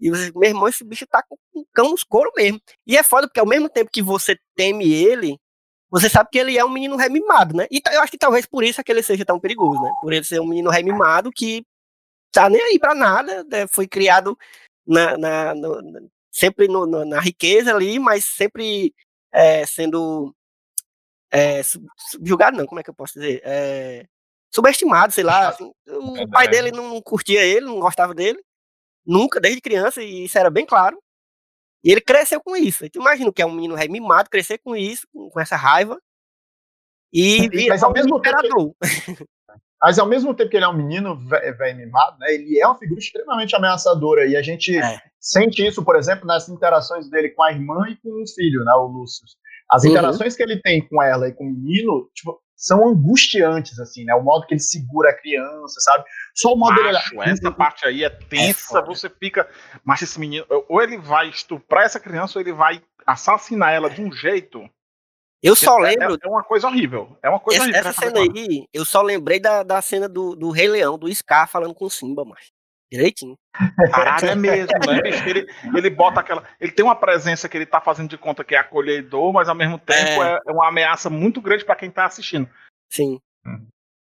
E você, meu irmão, esse bicho tá com um cão nos couro mesmo. E é foda porque ao mesmo tempo que você teme ele, você sabe que ele é um menino remimado, né? E eu acho que talvez por isso é que ele seja tão perigoso, né? Por ele ser um menino remimado que tá nem aí pra nada, né? foi criado na, na no, sempre no, no, na riqueza ali, mas sempre é, sendo é, subjugado, não, como é que eu posso dizer? É, subestimado, sei lá. Assim, o pai dele não curtia ele, não gostava dele, nunca, desde criança, e isso era bem claro. E ele cresceu com isso. Tu imagina que é um menino rei mimado, crescer com isso, com essa raiva, e virar ao mesmo imperador. Tempo, mas ao mesmo tempo que ele é um menino velho mimado, né, ele é uma figura extremamente ameaçadora. E a gente é. sente isso, por exemplo, nas interações dele com a irmã e com o filho, né, o Lúcio. As uhum. interações uhum. que ele tem com ela e com o menino, tipo, são angustiantes, assim, né? O modo que ele segura a criança, sabe? Só o modo Macho, dele... Essa parte aí é tensa, é você fica. Mas esse menino, ou ele vai estuprar essa criança, ou ele vai assassinar ela de um jeito eu só é, lembro. É, é, uma coisa horrível. É uma coisa essa, horrível. Essa cena aí, eu só lembrei da, da cena do, do Rei Leão, do Scar falando com o Simba, mas. Direitinho. Caralho, é mesmo, né? Ele, ele bota aquela. Ele tem uma presença que ele tá fazendo de conta que é acolhedor, mas ao mesmo tempo é, é uma ameaça muito grande para quem tá assistindo. Sim. Hum.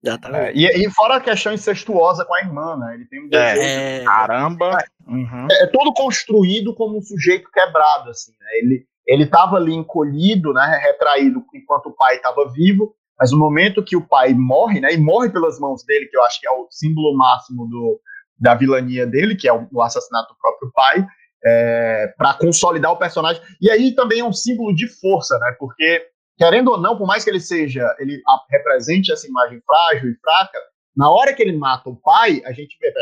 É, e, e, fora a questão incestuosa com a irmã, né? Ele tem um desejo. É, caramba! Uhum. É, é, todo construído como um sujeito quebrado, assim, né? Ele, ele estava ali encolhido, né, retraído enquanto o pai estava vivo, mas no momento que o pai morre, né, e morre pelas mãos dele, que eu acho que é o símbolo máximo do, da vilania dele, que é o, o assassinato do próprio pai, é, para consolidar o personagem. E aí também é um símbolo de força, né, porque querendo ou não, por mais que ele seja, ele represente essa imagem frágil e fraca, na hora que ele mata o pai, a gente vê,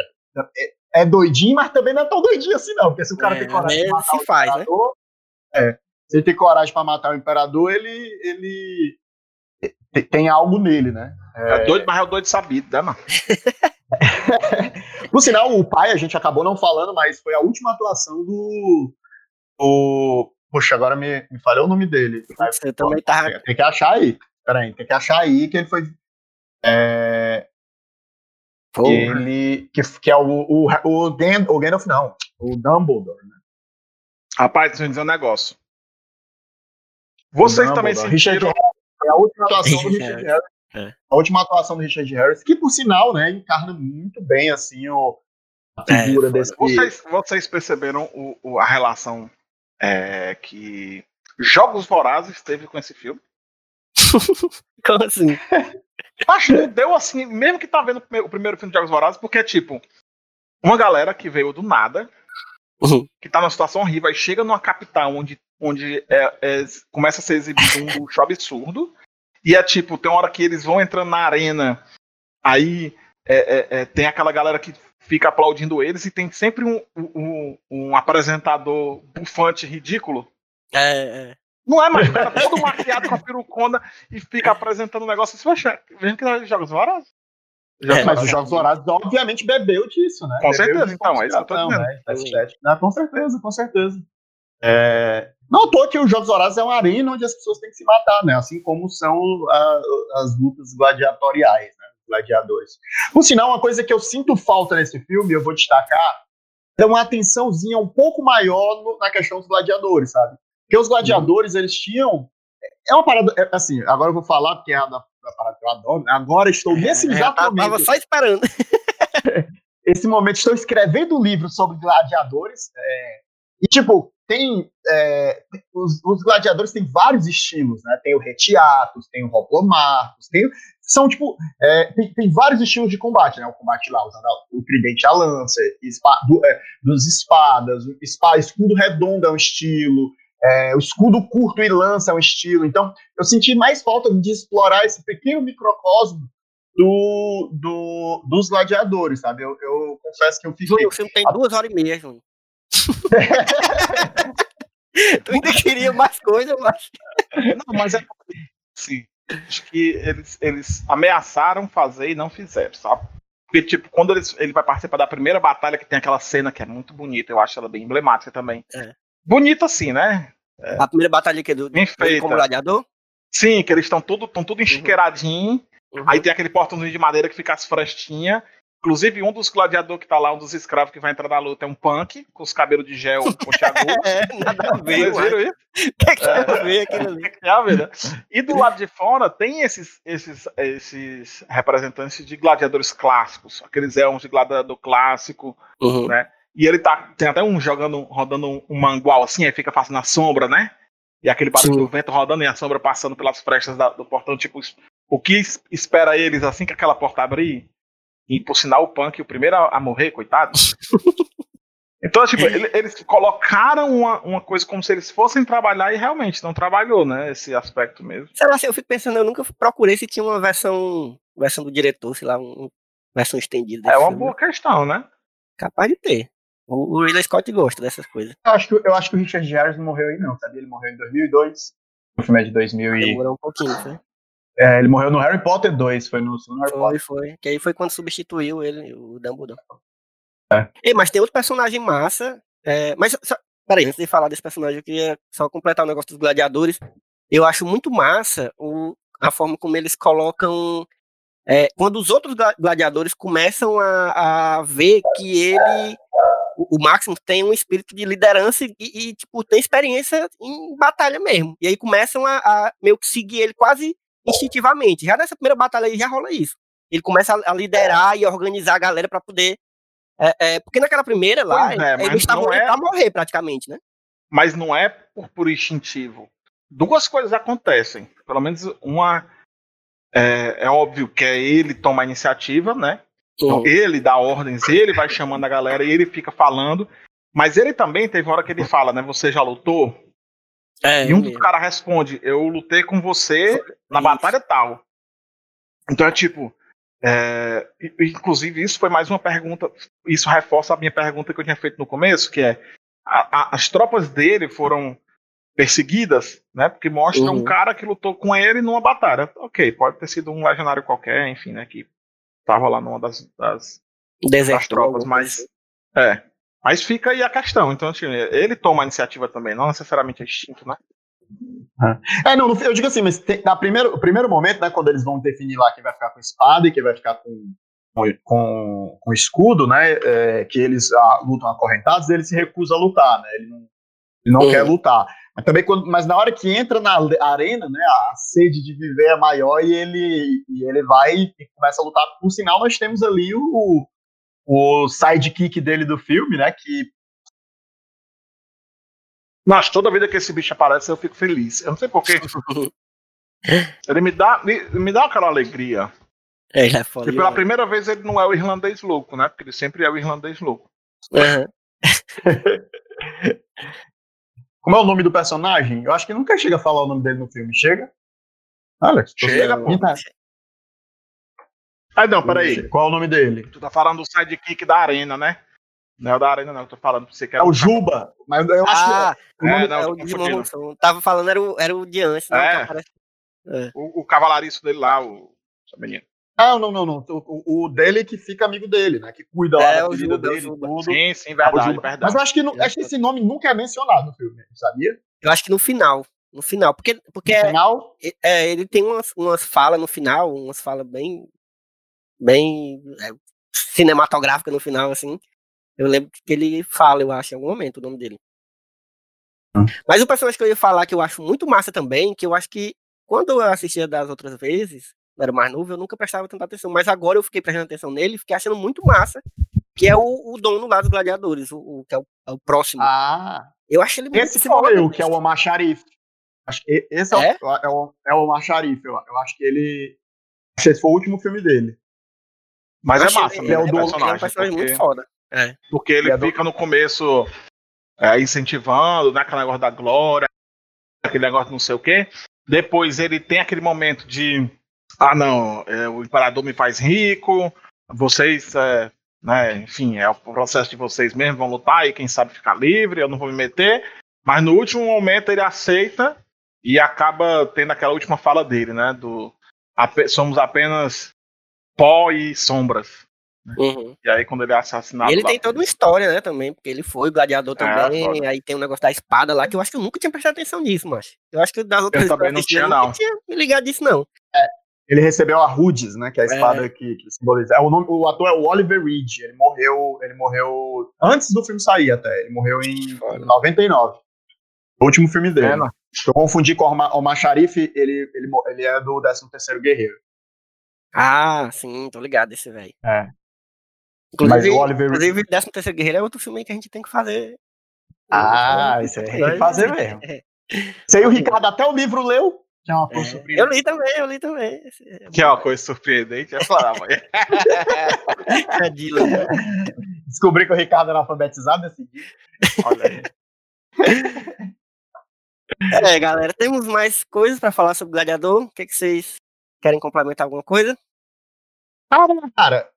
é, é doidinho, mas também não é tão doidinho assim não, porque se o cara é, tem coragem de matar se o faz, né? é, ele tem coragem para matar o imperador, ele, ele tem algo nele, né? É, é doido, mas é o doido sabido, né, mano? Por sinal, o pai, a gente acabou não falando, mas foi a última atuação do, O. Poxa, agora me, me falhou o nome dele. Você também tava. Tem, tem que achar aí. Peraí, tem que achar aí que ele foi. É, Pô, ele. Que, que é o, o, o, Gan, o Gandalf, não. O Dumbledore, né? Rapaz, deixa eu dizer um negócio. Vocês também sentiram. Harris, é a última atuação do Richard Richard Harris. É. A última atuação do Richard Harris, que por sinal, né, encarna muito bem assim o, a É, figura foda. desse. Vocês, vocês perceberam o- o- a relação é, que Jogos Vorazes teve com esse filme? como assim? Acho que deu assim, mesmo que tá vendo o primeiro- o primeiro filme de Jogos Vorazes, porque é tipo, uma galera que veio do nada, Uhum. que tá numa situação horrível, aí chega numa capital onde, onde é- é- começa a ser exibido um luxo absurdo, e é tipo, tem uma hora que eles vão entrando na arena, aí é, é, é, tem aquela galera que fica aplaudindo eles, e tem sempre um, um, um apresentador bufante ridículo. É, é. Não é, mas o cara todo maquiado com a perucona e fica apresentando um negócio assim, poxa, vendo que tá em Jogos Vorazes. É, Mas os Jogos Vorazes, obviamente, bebeu disso, né? Com Bebeu certeza, então, é isso que eu tô dizendo. né? Com certeza, com certeza. É... Não à toa que os Jogos Vorazes é uma arena onde as pessoas têm que se matar, né? Assim como são a- as lutas gladiatoriais, né? Gladiadores. Por sinal, uma coisa que eu sinto falta nesse filme, eu vou destacar, é uma atençãozinha um pouco maior no- na questão dos gladiadores, sabe? Porque os gladiadores, eles tinham. É uma parada. é, assim, agora eu vou falar, porque é a da, da parada que eu adoro. né? Agora estou nesse É, exato momento tava só esperando. esse momento estou escrevendo um livro sobre gladiadores. é, e, tipo, tem. é, os, os gladiadores têm vários estilos, né? Tem o Retiatus, tem o Ropomarcus, tem. São, tipo. é, tem, tem vários estilos de combate, né? O combate lá, usando o tridente a lança, espa, do, é, dos espadas, o escudo redondo é um estilo. é, o escudo curto e lança é um estilo. Então, eu senti mais falta de explorar esse pequeno microcosmo do, do- dos gladiadores, sabe? Eu, eu confesso que eu fiquei. Júnior, o filme tem duas horas e meia, Júnior. tu ainda queria mais coisa, mas. Não, mas é sim. Acho que eles, eles ameaçaram fazer e não fizeram, sabe? Porque, tipo, quando eles, ele vai participar da primeira batalha, que tem aquela cena que é muito bonita, eu acho ela bem emblemática também. É. Bonita assim, né? A primeira batalha que é do, Bem como gladiador. Sim, que eles estão tudo, tão tudo enchiqueiradinho. Uhum. Aí tem aquele portãozinho de madeira que fica as frestinhas. Inclusive, um dos gladiadores que tá lá, um dos escravos que vai entrar na luta, é um punk, com os cabelos de gel pontiagudos. É, nada a ver, Vocês viram isso? Que é que tem a ver aquilo ali? É, vida. E do lado de fora tem esses, esses, esses representantes de gladiadores clássicos, aqueles elmos de gladiador clássico, Uhum. né? E ele tá. Tem até um jogando, rodando um, um mangual assim, aí fica fazendo a sombra, né? E aquele barulho Sim. do vento rodando e a sombra passando pelas frestas da- do portão, tipo, o que es- espera eles assim que aquela porta abrir? E por sinal, o punk, o primeiro a, a morrer, coitado. Então, tipo, ele- eles colocaram uma, uma coisa como se eles fossem trabalhar e realmente não trabalhou, né? Esse aspecto mesmo. Sei lá, assim, eu fico pensando, eu nunca procurei se tinha uma versão, versão do diretor, sei lá, uma versão estendida. desse É uma filme. boa questão, né? Capaz de ter. O, o Ridley Scott gosta dessas coisas. Eu acho, que, eu acho que o Richard Harris não morreu aí, não, sabia? Ele morreu em 2002. O filme é de 2000 e... Demorou um pouquinho, foi? É, ele morreu no Harry Potter 2, foi no segundo Harry Foi, Potter. foi. Que aí foi quando substituiu ele, o Dumbledore. É. Ei, mas tem outro personagem massa. é, mas, só, peraí, antes de falar desse personagem, eu queria só completar o negócio dos gladiadores. Eu acho muito massa o, a forma como eles colocam. é, quando os outros gla- gladiadores começam a, a ver que ele. O, o Maximus tem um espírito de liderança e, e, tipo, tem experiência em batalha mesmo. E aí começam a, a meio que seguir ele quase instintivamente. Já nessa primeira batalha aí já rola isso. Ele começa a, liderar e organizar a galera pra poder. é, é, porque naquela primeira lá, Pois é, não ali é- pra morrer praticamente, né? Mas não é por, por instintivo. Duas coisas acontecem. Pelo menos uma. É, é óbvio que é ele toma a iniciativa, né? Então, Uhum. ele dá ordens, ele vai chamando a galera e ele fica falando. Mas ele também teve hora que ele fala, né? Você já lutou? É, E um dos caras responde: Eu lutei com você na Isso. batalha tal. Então é tipo. é, inclusive, isso foi mais uma pergunta. Isso reforça a minha pergunta que eu tinha feito no começo, que é: a- a- as tropas dele foram perseguidas, né? Porque mostra Uhum. um cara que lutou com ele numa batalha. Ok, pode ter sido um legionário qualquer, enfim, né? Que tava lá numa das, das, das tropas, mas. coisa. É. Mas fica aí a questão. Então, assim, ele toma a iniciativa também, não necessariamente é instinto, né? É, não, eu digo assim, mas tem, na primeiro, o primeiro momento, né, quando eles vão definir lá quem vai ficar com espada e quem vai ficar com, com, com, escudo, né, é, que eles ah, lutam acorrentados, ele se recusa a lutar, né, ele não, ele não Uhum. quer lutar. Mas, também quando, mas na hora que entra na arena, né, a sede de viver é maior e ele, e ele vai e começa a lutar. Por sinal, nós temos ali o, o sidekick dele do filme, né, que Mas toda vida que esse bicho aparece, eu fico feliz. Eu não sei porquê. Ele me dá, me, me dá aquela alegria. É, é foda. E pela primeira vez ele não é o irlandês louco, né? Porque ele sempre é o irlandês louco. Aham. Como é o nome do personagem? Eu acho que nunca chega a falar o nome dele no filme. Chega? Olha, Chega, pô. Tá. Ah, não, peraí. Qual é o nome dele? Tu tá falando do sidekick da arena, né? Não é o da arena, não. Eu tô falando pra você que É o Juba. Mas eu acho Ah, que. É, não, é o. Tava falando, era o, era o de antes. Não, É. que aparece- O, o cavalariço dele lá, o. essa menina. Não, não, não, não. O, o dele que fica amigo dele, né? Que cuida lá É, da o vida Juba, é dele e Juba. tudo. Sim, sim, É verdade, Juba. verdade. Mas eu acho que, não- acho que esse nome nunca é mencionado no filme, sabia? Eu acho que no final. No final. Porque, porque No final, é, ele tem umas, umas falas no final, umas falas bem. Bem. é, cinematográficas no final, assim. Eu lembro que ele fala, eu acho, em algum momento o nome dele. Hum. Mas o personagem que eu ia falar que eu acho muito massa também, que eu acho que quando eu assistia das outras vezes, eu era mais novo, eu nunca prestava tanta atenção. Mas agora eu fiquei prestando atenção nele e fiquei achando muito massa. Que é o, o dono lá dos gladiadores, o, o- que é o, é o próximo. ah, eu acho ele muito esse foi eu, que é o Omar Sharif. Acho que esse é, É? O, é, o, é o Omar Sharif. Eu, eu acho que ele. Acho que esse foi o último filme dele. Mas é massa, ele, ele é o do- é um personagem. personagem porque, muito foda. É. porque ele Ele é do- fica no começo é, incentivando, né? Aquele negócio da glória, aquele negócio não sei o quê. Depois ele tem aquele momento de. Ah, não, é, o imperador me faz rico, vocês. é, né, enfim, é o processo de vocês mesmos, vão lutar e quem sabe ficar livre, eu não vou me meter. Mas no último momento ele aceita e acaba tendo aquela última fala dele, né? Do somos apenas pó e sombras. Uhum. E aí quando ele é assassinado. E ele lá- tem toda uma história, né, também, porque ele foi gladiador também, foda. aí tem um negócio da espada lá, que eu acho que eu nunca tinha prestado atenção nisso, mas eu acho que das outras vezes que também não tinha, eu nunca não. tinha me ligado disso, não. Ele recebeu a Rudis, né? Que é a espada que, que simboliza. É, o, nome, o ator é o Oliver Reed. Ele morreu, ele morreu antes do filme sair até. Ele morreu em Foda. 99. O último filme dele. É, não. Eu confundi com o Omar, Sharif, ele, ele, ele é do 13º Guerreiro. Ah, sim, tô ligado esse velho. É. Inclusive, Mas o Oliver inclusive 13 terceiro Guerreiro é outro filme que a gente tem que fazer. Ah, isso aí tem que fazer mesmo. Isso aí o Ricardo até o livro leu. Que é uma coisa É, surpreendente. eu li também, eu li também. Esse é Que é uma coisa surpreendente, é falar, mas... é né? Descobri que o Ricardo era alfabetizado nesse dia. Olha aí. É, galera, temos mais coisas pra falar sobre Gladiador. O que, que vocês querem complementar alguma coisa? Cara,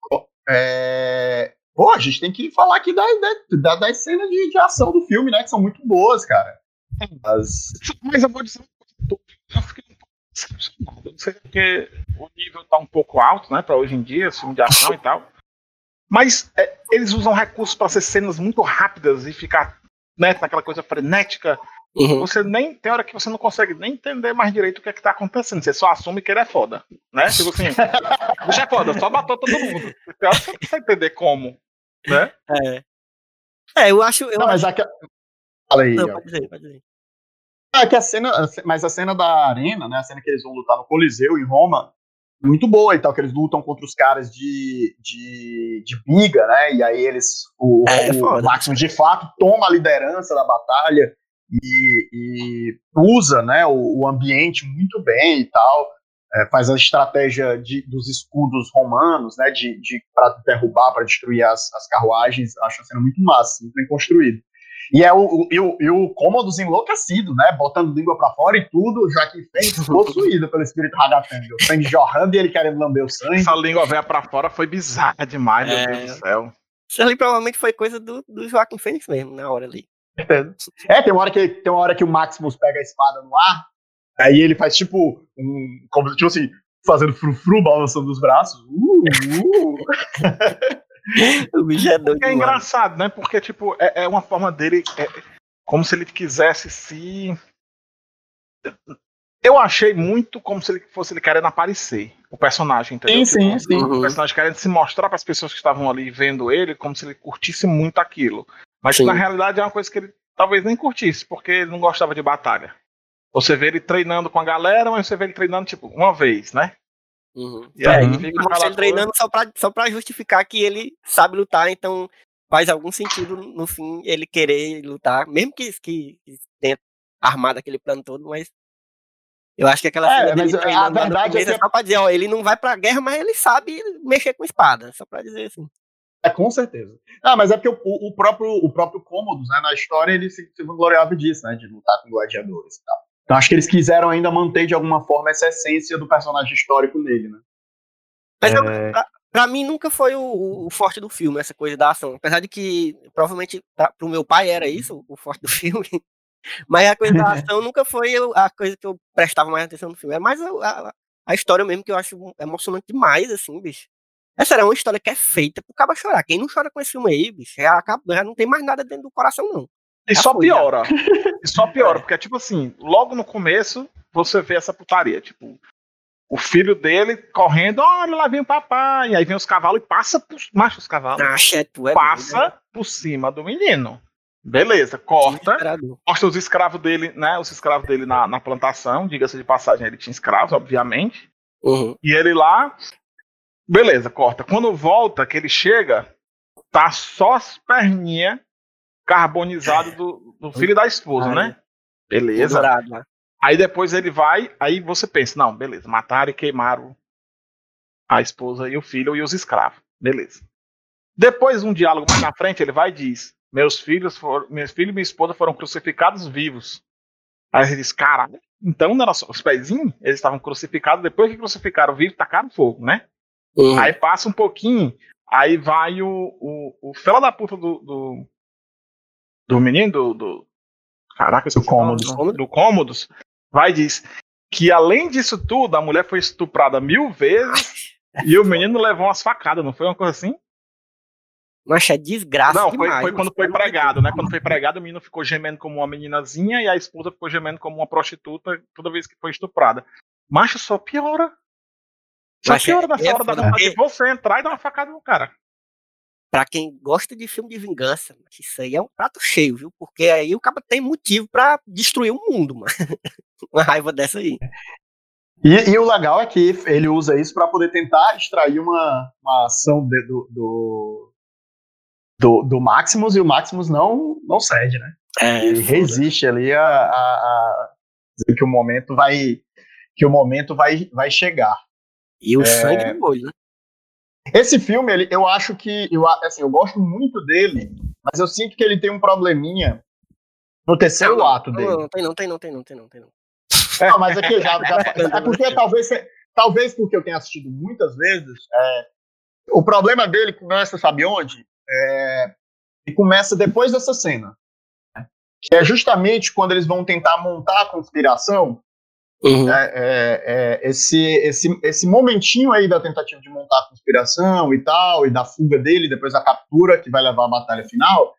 co- é... Pô, a gente tem que falar aqui da, da, da- das cenas de, de ação do filme, né? Que são muito boas, cara. As... Mas eu vou dizer uma coisa, eu fiquei um pouco decepcionado. Não sei porque o nível tá um pouco alto, né, pra hoje em dia, filme de ação e tal. Mas é, eles usam recursos pra ser cenas muito rápidas e ficar né, naquela coisa frenética. Uhum. Você nem tem hora que você não consegue nem entender mais direito o que é que tá acontecendo. Você só assume que ele é foda, né? Tipo assim, o bicho é foda, só matou todo mundo. Tem hora que você não precisa entender como, né? É. É, eu acho. Eu Não, mas acho... já que... Fala aí, Não, ó. pode dizer, pode dizer. É que a cena, a ce- mas a cena da arena, né? A cena que eles vão lutar no Coliseu em Roma, muito boa e tal, que eles lutam contra os caras de, de, de biga, né? E aí eles. O, É, é o. Maximus de fato toma a liderança da batalha e, e usa né, o, o ambiente muito bem e tal. é, faz a estratégia de, dos escudos romanos, né? De, de para derrubar, para destruir as, as carruagens. Acho a cena muito massa, muito bem construída. E é o, o, e o, e o Cômodos enlouquecido, né? Botando língua pra fora e tudo, já que Fênix possuído pelo espírito Ragatanga. O sangue jorrando e ele querendo lamber o sangue. Essa língua velha pra fora foi bizarra demais, É. meu Deus do céu. Isso ali provavelmente foi coisa do, do Joaquim Fênix mesmo, na hora ali. É, tem uma hora que, tem uma hora que o Maximus pega a espada no ar, aí ele faz tipo um. Como, tipo assim, fazendo frufru, balançando os braços. Uh, uh. O bicho é doido. É engraçado, né? Porque, tipo, é, é uma forma dele. é como se ele quisesse se. Eu achei muito como se ele fosse ele querendo aparecer, o personagem, entendeu? Sim, sim, Tipo, sim. O personagem querendo se mostrar para as pessoas que estavam ali vendo ele, como se ele curtisse muito aquilo. Mas Sim. na realidade é uma coisa que ele talvez nem curtisse, porque ele não gostava de batalha. Você vê ele treinando com a galera, mas você vê ele treinando, tipo, uma vez, né? Uhum. E aí Uhum. fica ele treinando só pra, só pra justificar que ele sabe lutar, então faz algum sentido no fim ele querer lutar, mesmo que, que, que tenha armado aquele plano todo, mas eu acho que aquela É, mas a verdade é que- é só pra dizer, ó, ele não vai pra guerra, mas ele sabe mexer com espada, só pra dizer assim. É, com certeza. Ah, mas é porque o, o próprio, o próprio Cômodos, né, na história, ele se, se vangloriava disso, né, de lutar com gladiadores e tal. Então acho que eles quiseram ainda manter de alguma forma essa essência do personagem histórico nele, né. Mas eu- É, Pra mim nunca foi o, o- forte do filme, essa coisa da ação. Apesar de que provavelmente pra, pro meu pai era isso, o forte do filme. Mas a coisa da ação nunca foi eu- a coisa que eu prestava mais atenção no filme. É mais a, a- a história mesmo que eu acho emocionante demais, assim, bicho. Essa era uma história que é feita pro cara chorar. Quem não chora com esse filme aí, bicho, já, acabou, já não tem mais nada dentro do coração, não. E Já só foi, já. piora. E só piora, porque, tipo assim, logo no começo, você vê essa putaria. Tipo, o filho dele correndo, olha, lá vem o papai. Aí vem os cavalos e passa por. Macho, os cavalos. Acha, tu é passa doido, né? por cima do menino. Beleza, corta. Desesperador. Mostra os escravos dele, né? Os escravos dele na, na plantação. Diga-se de passagem, ele tinha escravos, obviamente. Uhum. E ele lá. Beleza, corta. Quando volta, que ele chega, tá só as perninhas carbonizadas do, do filho da esposa, Ai. né? Beleza. Dourado, né? Aí depois ele vai, aí você pensa, não, beleza, mataram e queimaram a esposa e o filho e os escravos. Beleza. Depois, um diálogo mais na frente, ele vai e diz: Meus filhos, foram, meus filhos e minha esposa foram crucificados vivos. Aí ele diz, caralho, então não era só os pezinhos? Eles estavam crucificados, depois que crucificaram vivos, tacaram fogo, né? Uhum. Aí passa um pouquinho, aí vai o, o, o fela da puta do, do, do menino, do, do. Caraca, eu esqueci o Cômodos. nome, Do Cômodos, vai e diz que além disso tudo, a mulher foi estuprada mil vezes e o menino levou umas facadas, não foi uma coisa assim? Mas é desgraça não, foi, demais. foi quando foi pregado, né? Quando foi pregado, o menino ficou gemendo como uma meninazinha e a esposa ficou gemendo como uma prostituta toda vez que foi estuprada. Macho só piora. Só Mas é- piora nessa é hora da vontade de porque- você entrar e dar uma facada no cara. pra quem gosta de filme de vingança, isso aí é um prato cheio, viu? Porque aí o cara tem motivo pra destruir o mundo, mano. Uma raiva dessa aí. E, e o legal é que ele usa isso para poder tentar extrair uma, uma ação de- do, do, do, do Maximus e o Maximus não, não cede, né? É, Ele resiste ali a, a, a dizer que o momento vai que o momento vai, vai chegar. E o sangue no olho, né? Esse filme, ele, eu acho que eu, assim, eu gosto muito dele, mas eu sinto que ele tem um probleminha no terceiro Não, ato Não, dele. não, tem não, tem não, tem não, tem não, tem não. Não, mas aqui já, já é porque talvez talvez porque eu tenha assistido muitas vezes, é, o problema dele começa, sabe onde? É, e começa depois dessa cena, né? que é justamente quando eles vão tentar montar a conspiração. Uhum. É, é, é, esse, esse, esse momentinho aí da tentativa de montar a conspiração e tal, e da fuga dele, depois da captura que vai levar à batalha final,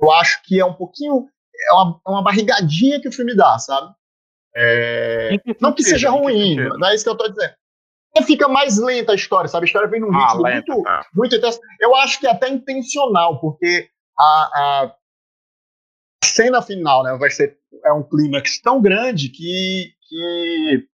eu acho que é um pouquinho. É uma, é uma barrigadinha que o filme dá, sabe? É, não que seja ruim, não é isso que eu tô dizendo. Fica mais lenta a história, sabe? A história vem num Ah, ritmo lenta, muito, tá. muito intenso. Eu acho que é até intencional, porque a, a cena final, né, vai ser é um clímax tão grande que, que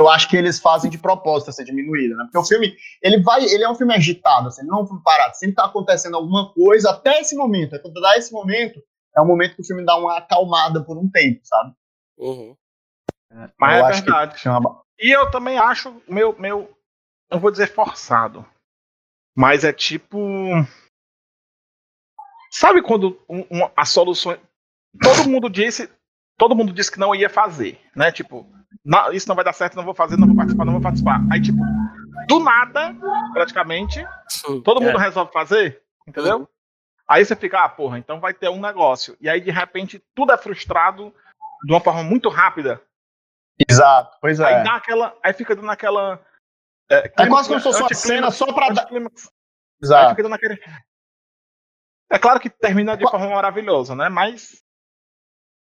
eu acho que eles fazem de propósito essa diminuída, né? Porque o filme, ele vai, ele é um filme agitado, assim, ele não é um filme parado, sempre tá acontecendo alguma coisa até esse momento. Aí Quando dá esse momento, é o momento que o filme dá uma acalmada por um tempo, sabe? Uhum. Mas Eu é acho que verdade. chama- E eu também acho meu, meu. Não vou dizer forçado. Mas é tipo. Sabe quando um, um, a solução. Todo mundo disse. Todo mundo disse que não ia fazer. Né? Tipo, "Não, isso não vai dar certo, não vou fazer, não vou participar, não vou participar. Aí, tipo, do nada, praticamente, todo mundo É. resolve fazer. Entendeu? Aí você fica, ah, porra, então vai ter um negócio. E aí, de repente, tudo é frustrado de uma forma muito rápida. Exato, pois Aí é. dá aquela. Aí fica dando aquela. É, É quase como se fosse uma cena só pra dar. anticlímax. Aí Exato. fica dando aquele... É claro que termina de forma maravilhosa, né? Mas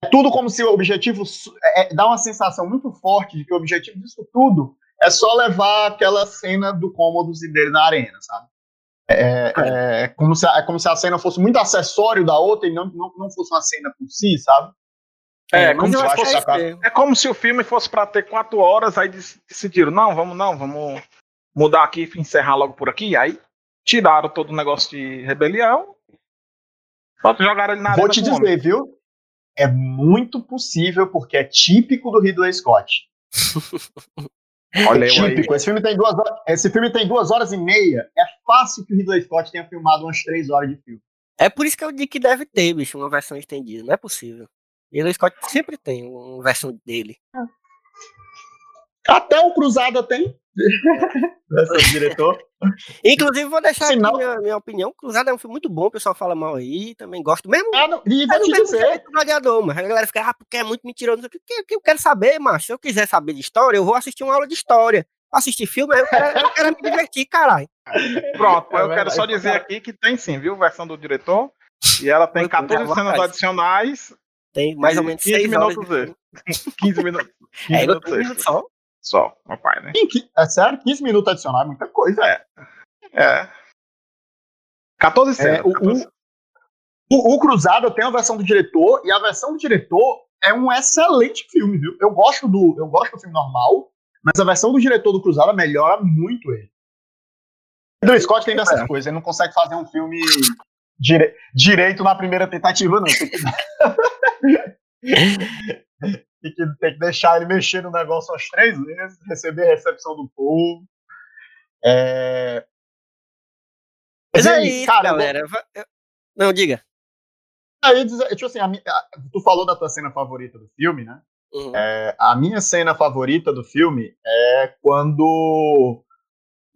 É tudo como se o objetivo é, é- dá uma sensação muito forte de que o objetivo disso tudo é só levar aquela cena do cômodos e dele na arena, sabe? É, é como se, a- é como se a cena fosse muito acessório da outra e não, não, não fosse uma cena por si, sabe? É, mas como se fosse é. É como se o filme fosse pra ter quatro horas, aí dec- decidiram, não, vamos não, vamos mudar aqui e encerrar logo por aqui. Aí tiraram todo o negócio de rebelião, só jogaram ele na Vou arena te o homem. dizer, viu? É muito possível, porque é típico do Ridley Scott. Olha aí. típico. Esse filme, tem duas horas, esse filme tem duas horas e meia. É fácil que o Ridley Scott tenha filmado umas três horas de filme. É por isso que eu digo que deve ter, bicho, uma versão estendida. Não é possível. O Scott sempre tem uma versão dele. Até o Cruzada tem. Versão do diretor. Inclusive, vou deixar Sinal- aqui minha, minha opinião. Cruzada é um filme muito bom, o pessoal fala mal aí, também gosto. Mesmo Ah, não, e é vou te dizer, Gladiador, mas a galera fica, ah, porque é muito mentiroso. o quê. O que eu quero saber, macho? Se eu quiser saber de história, eu vou assistir uma aula de história. Assistir filme, eu quero, eu quero me divertir, caralho. Pronto, É eu quero só dizer aqui que tem sim, viu? Versão do diretor. E ela tem Foi 14 com cenas adicionais, Tem mais ou menos 15 seis horas. de minutos filme. 15 minutos. 15 É, minutos 15 extra. minutos só. Só, meu pai, né? Em qui- é sério, 15 minutos adicionais é muita coisa. É. 14 É, cenas. o- 14. O, o Cruzada tem a versão do diretor, e a versão do diretor é um excelente filme, viu? Eu gosto do, eu gosto do filme normal, mas a versão do diretor do Cruzada melhora muito ele. O Scott tem dessas coisas, ele não consegue fazer um filme dire- direito na primeira tentativa, não. Tem que, tem que, deixar ele mexer no negócio umas três vezes, receber a recepção do povo. É... Mas é aí, cara, galera. Eu- Não, diga. Aí, tipo assim, a a- tu falou da tua cena favorita do filme, né? Uhum. É, a minha cena favorita do filme é quando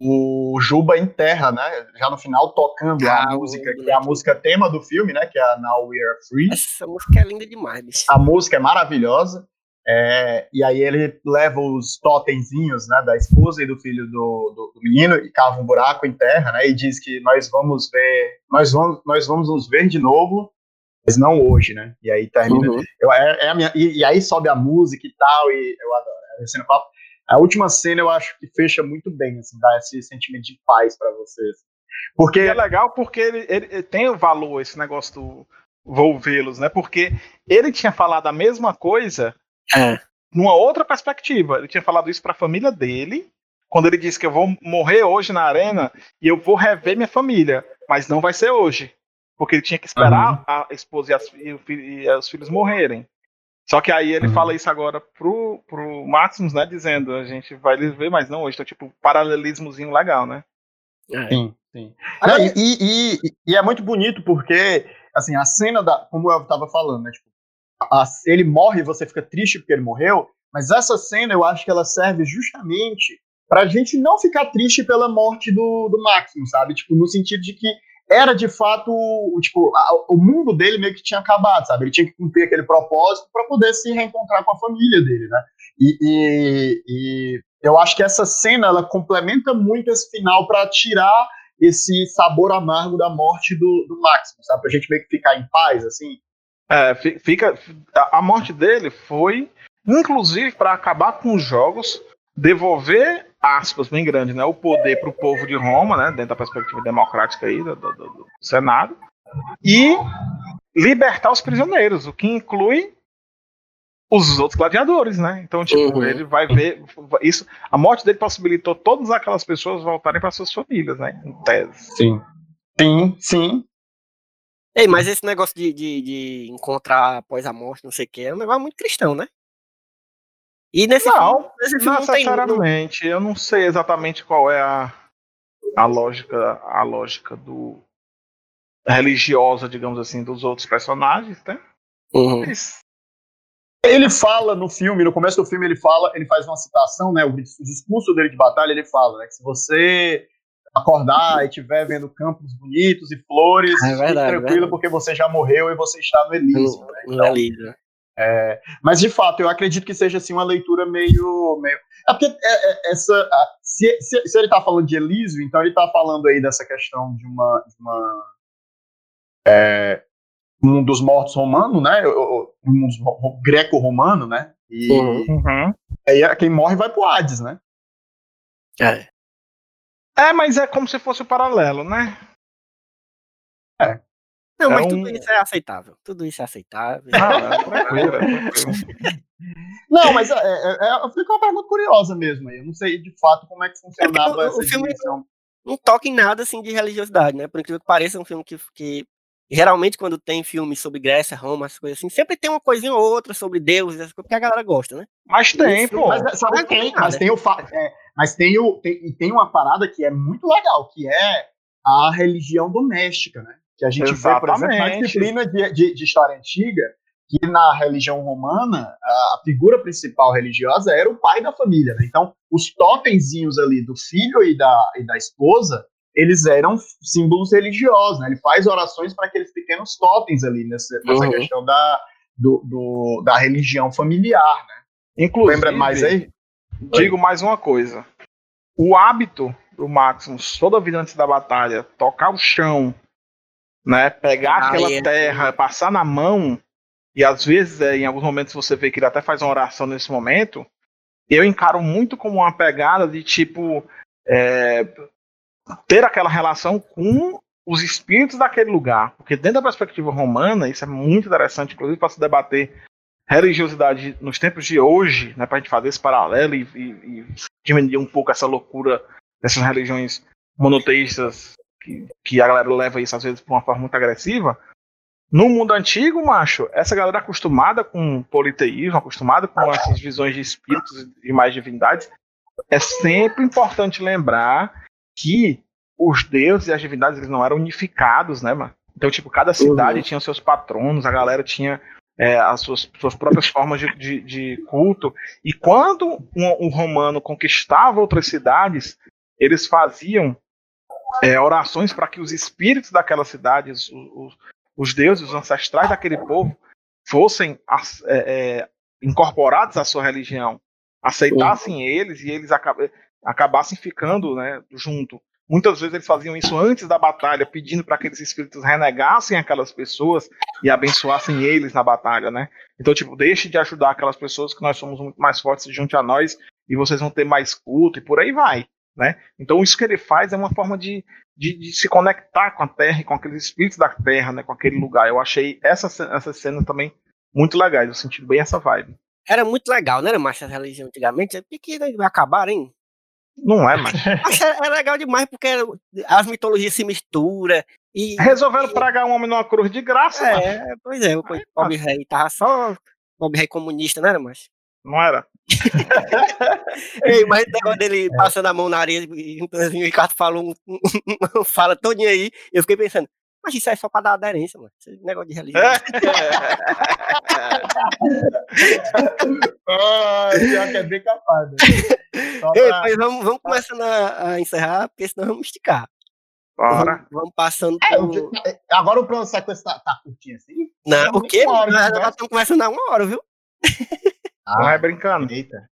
o Juba enterra, né? Já no final tocando Ah, a música, que é a música tema do filme, né? Que é a Now We Are Free. Essa música é linda demais, bicho. A música é maravilhosa. é, e aí ele leva os totemzinhos, né? Da esposa e do filho do, do, do menino e cava um buraco em terra, né? E diz que nós vamos ver, nós vamos, nós vamos nos ver de novo, mas não hoje, né? E aí termina Uhum. eu, é, é a minha, e, e aí sobe a música e tal, e eu adoro. É cena fa- a última cena eu acho que fecha muito bem, assim, dá esse sentimento de paz pra vocês. E Porque é legal porque ele, ele- ele tem o valor, esse negócio do volvê-los, né? Porque ele tinha falado a mesma coisa É. numa outra perspectiva. Ele tinha falado isso pra família dele, quando ele disse que eu vou morrer hoje na arena e eu vou rever minha família, mas não vai ser hoje. Porque ele tinha que esperar a esposa e, as- e e os filhos morrerem. Só que aí ele Uhum. fala isso agora pro, pro Maximus, né? Dizendo, a gente vai ver, mas não hoje. Então, tipo, paralelismozinho legal, né? É. Sim, sim. Não, e, e- e- e é muito bonito porque, assim, a cena da. Como eu tava falando, né? Tipo, a- ele morre e você fica triste porque ele morreu, mas essa cena eu acho que ela serve justamente pra gente não ficar triste pela morte do, do Máximo, sabe? Tipo, no sentido de que era de fato, tipo, a- o mundo dele meio que tinha acabado, sabe? Ele tinha que cumprir aquele propósito pra poder se reencontrar com a família dele, né? E, e- e eu acho que essa cena ela complementa muito esse final pra tirar esse sabor amargo da morte do, do Máximo, sabe? Pra gente meio que ficar em paz, assim. É, fi- fica. A morte dele foi, inclusive, para acabar com os jogos, devolver, aspas, bem grande, né? O poder para o povo de Roma, né? Dentro da perspectiva democrática aí do, do- do- do Senado. E libertar os prisioneiros, o que inclui os outros gladiadores, né? Então, tipo, Uhum. ele vai ver. Isso, a morte dele possibilitou todas aquelas pessoas voltarem para suas famílias, né? Em tese. Sim. Sim, sim. Ei, mas esse negócio de, de, de encontrar após a morte, não sei o que, é um negócio muito cristão, né? E nesse Não, filme, nesse filme não necessariamente. Eu não sei exatamente qual é a, a lógica, a lógica do religiosa, digamos assim, dos outros personagens, né? Uhum. Ele fala no filme, no começo do filme ele fala, ele faz uma citação, né? O, dis- o discurso dele de batalha, ele fala, né? Que se você acordar e estiver vendo campos bonitos e flores, É fique verdade, tranquilo verdade. porque você já morreu e você está no Elísio. né? Não é lido. É, mas de fato, eu acredito que seja assim uma leitura meio. meio... É porque é, é, essa. Se, se, se ele está falando de Elísio, então ele está falando aí dessa questão de uma. De uma é, um dos mortos romano, né? Um dos greco-romano, né? E uhum. aí quem morre vai pro Hades, né? É. É, mas é como se fosse o paralelo, né? É. Não, mas é tudo isso é aceitável. Tudo isso é aceitável. Ah, é, tranquilo, é tranquilo. Não, mas é, é, é, fica uma pergunta curiosa mesmo. Eu não sei de fato como é que funcionava é essa filme dimensão. Não toca em nada assim de religiosidade, né? Por incrível que pareça, é um filme que, que geralmente quando tem filmes sobre Grécia, Roma, essas coisas assim, sempre tem uma coisinha ou outra sobre Deus, porque a galera gosta, né? Mas tem, pô. Mas, sabe, tem, mas tem o é, mas tem o tem, tem uma parada que é muito legal, que é a religião doméstica, né? Que a gente Exatamente. vê, por exemplo, na disciplina de, de, de, história antiga, que na religião romana, a figura principal religiosa era o pai da família. Né? Então, os totemzinhos ali do filho e da, e da esposa, eles eram símbolos religiosos. Né? Ele faz orações para aqueles pequenos totens ali, nessa, nessa uhum. questão da, do, do, da religião familiar. Né? Inclusive, Lembra mais aí? Digo mais uma coisa. O hábito do Maximus, toda a vida antes da batalha, tocar o chão, né? Pegar ah, aquela é. terra, passar na mão, e às vezes, é, em alguns momentos, você vê que ele até faz uma oração nesse momento. Eu encaro muito como uma pegada de tipo é, ter aquela relação com os espíritos daquele lugar. Porque dentro da perspectiva romana, isso é muito interessante, inclusive para se debater religiosidade nos tempos de hoje, né, para a gente fazer esse paralelo e, e, e, diminuir um pouco essa loucura dessas religiões monoteístas que, que a galera leva isso às vezes por uma forma muito agressiva. No mundo antigo, macho, essa galera acostumada com politeísmo, acostumada com essas visões de espíritos e mais divindades, é sempre importante lembrar que os deuses e as divindades eles não eram unificados, né, mano? Então, tipo, cada cidade uhum. tinha seus patronos, a galera tinha é, as suas, suas próprias formas de, de, de culto. E quando um, um, romano conquistava outras cidades, eles faziam é, orações para que os espíritos daquelas cidades, os, os, os, deuses, os ancestrais daquele povo, fossem é, é, incorporados à sua religião, aceitassem eles e eles acab acabassem ficando né, junto. Muitas vezes eles faziam isso antes da batalha, pedindo para que aqueles espíritos renegassem aquelas pessoas e abençoassem eles na batalha, né? Então, tipo, deixe de ajudar aquelas pessoas que nós somos muito mais fortes junto a nós e vocês vão ter mais culto e por aí vai. Né? Então isso que ele faz é uma forma de, de, de, se conectar com a Terra e com aqueles espíritos da Terra, né? com aquele lugar. Eu achei essa, essa cena também muito legais, eu senti bem essa vibe. Era muito legal, não era mais essa religião antigamente? Por que vai acabar, hein? Não é, mas. é, legal demais porque as mitologias se misturam. E, Resolveram e... pragar um homem numa cruz de graça. É, pois é, o pobre rei tava só. Pobre rei comunista, não era, mas? Não era. Ei, mas o negócio dele é. passando a mão na areia e o Ricardo falou um, um, fala todinho aí, eu fiquei pensando, mas isso é só pra dar aderência, mano. Esse negócio de religião. É. ah, pior que é bem capaz, né? Ei, pra... mas vamos, vamos começando a, a, encerrar, porque senão vamos esticar. Bora. Vamos, vamos passando é, por... É, agora o plano sequência tá, tá curtinho assim? Não, o quê? Nós já estamos conversando há uma hora, viu? Ah, vai brincando. Eita.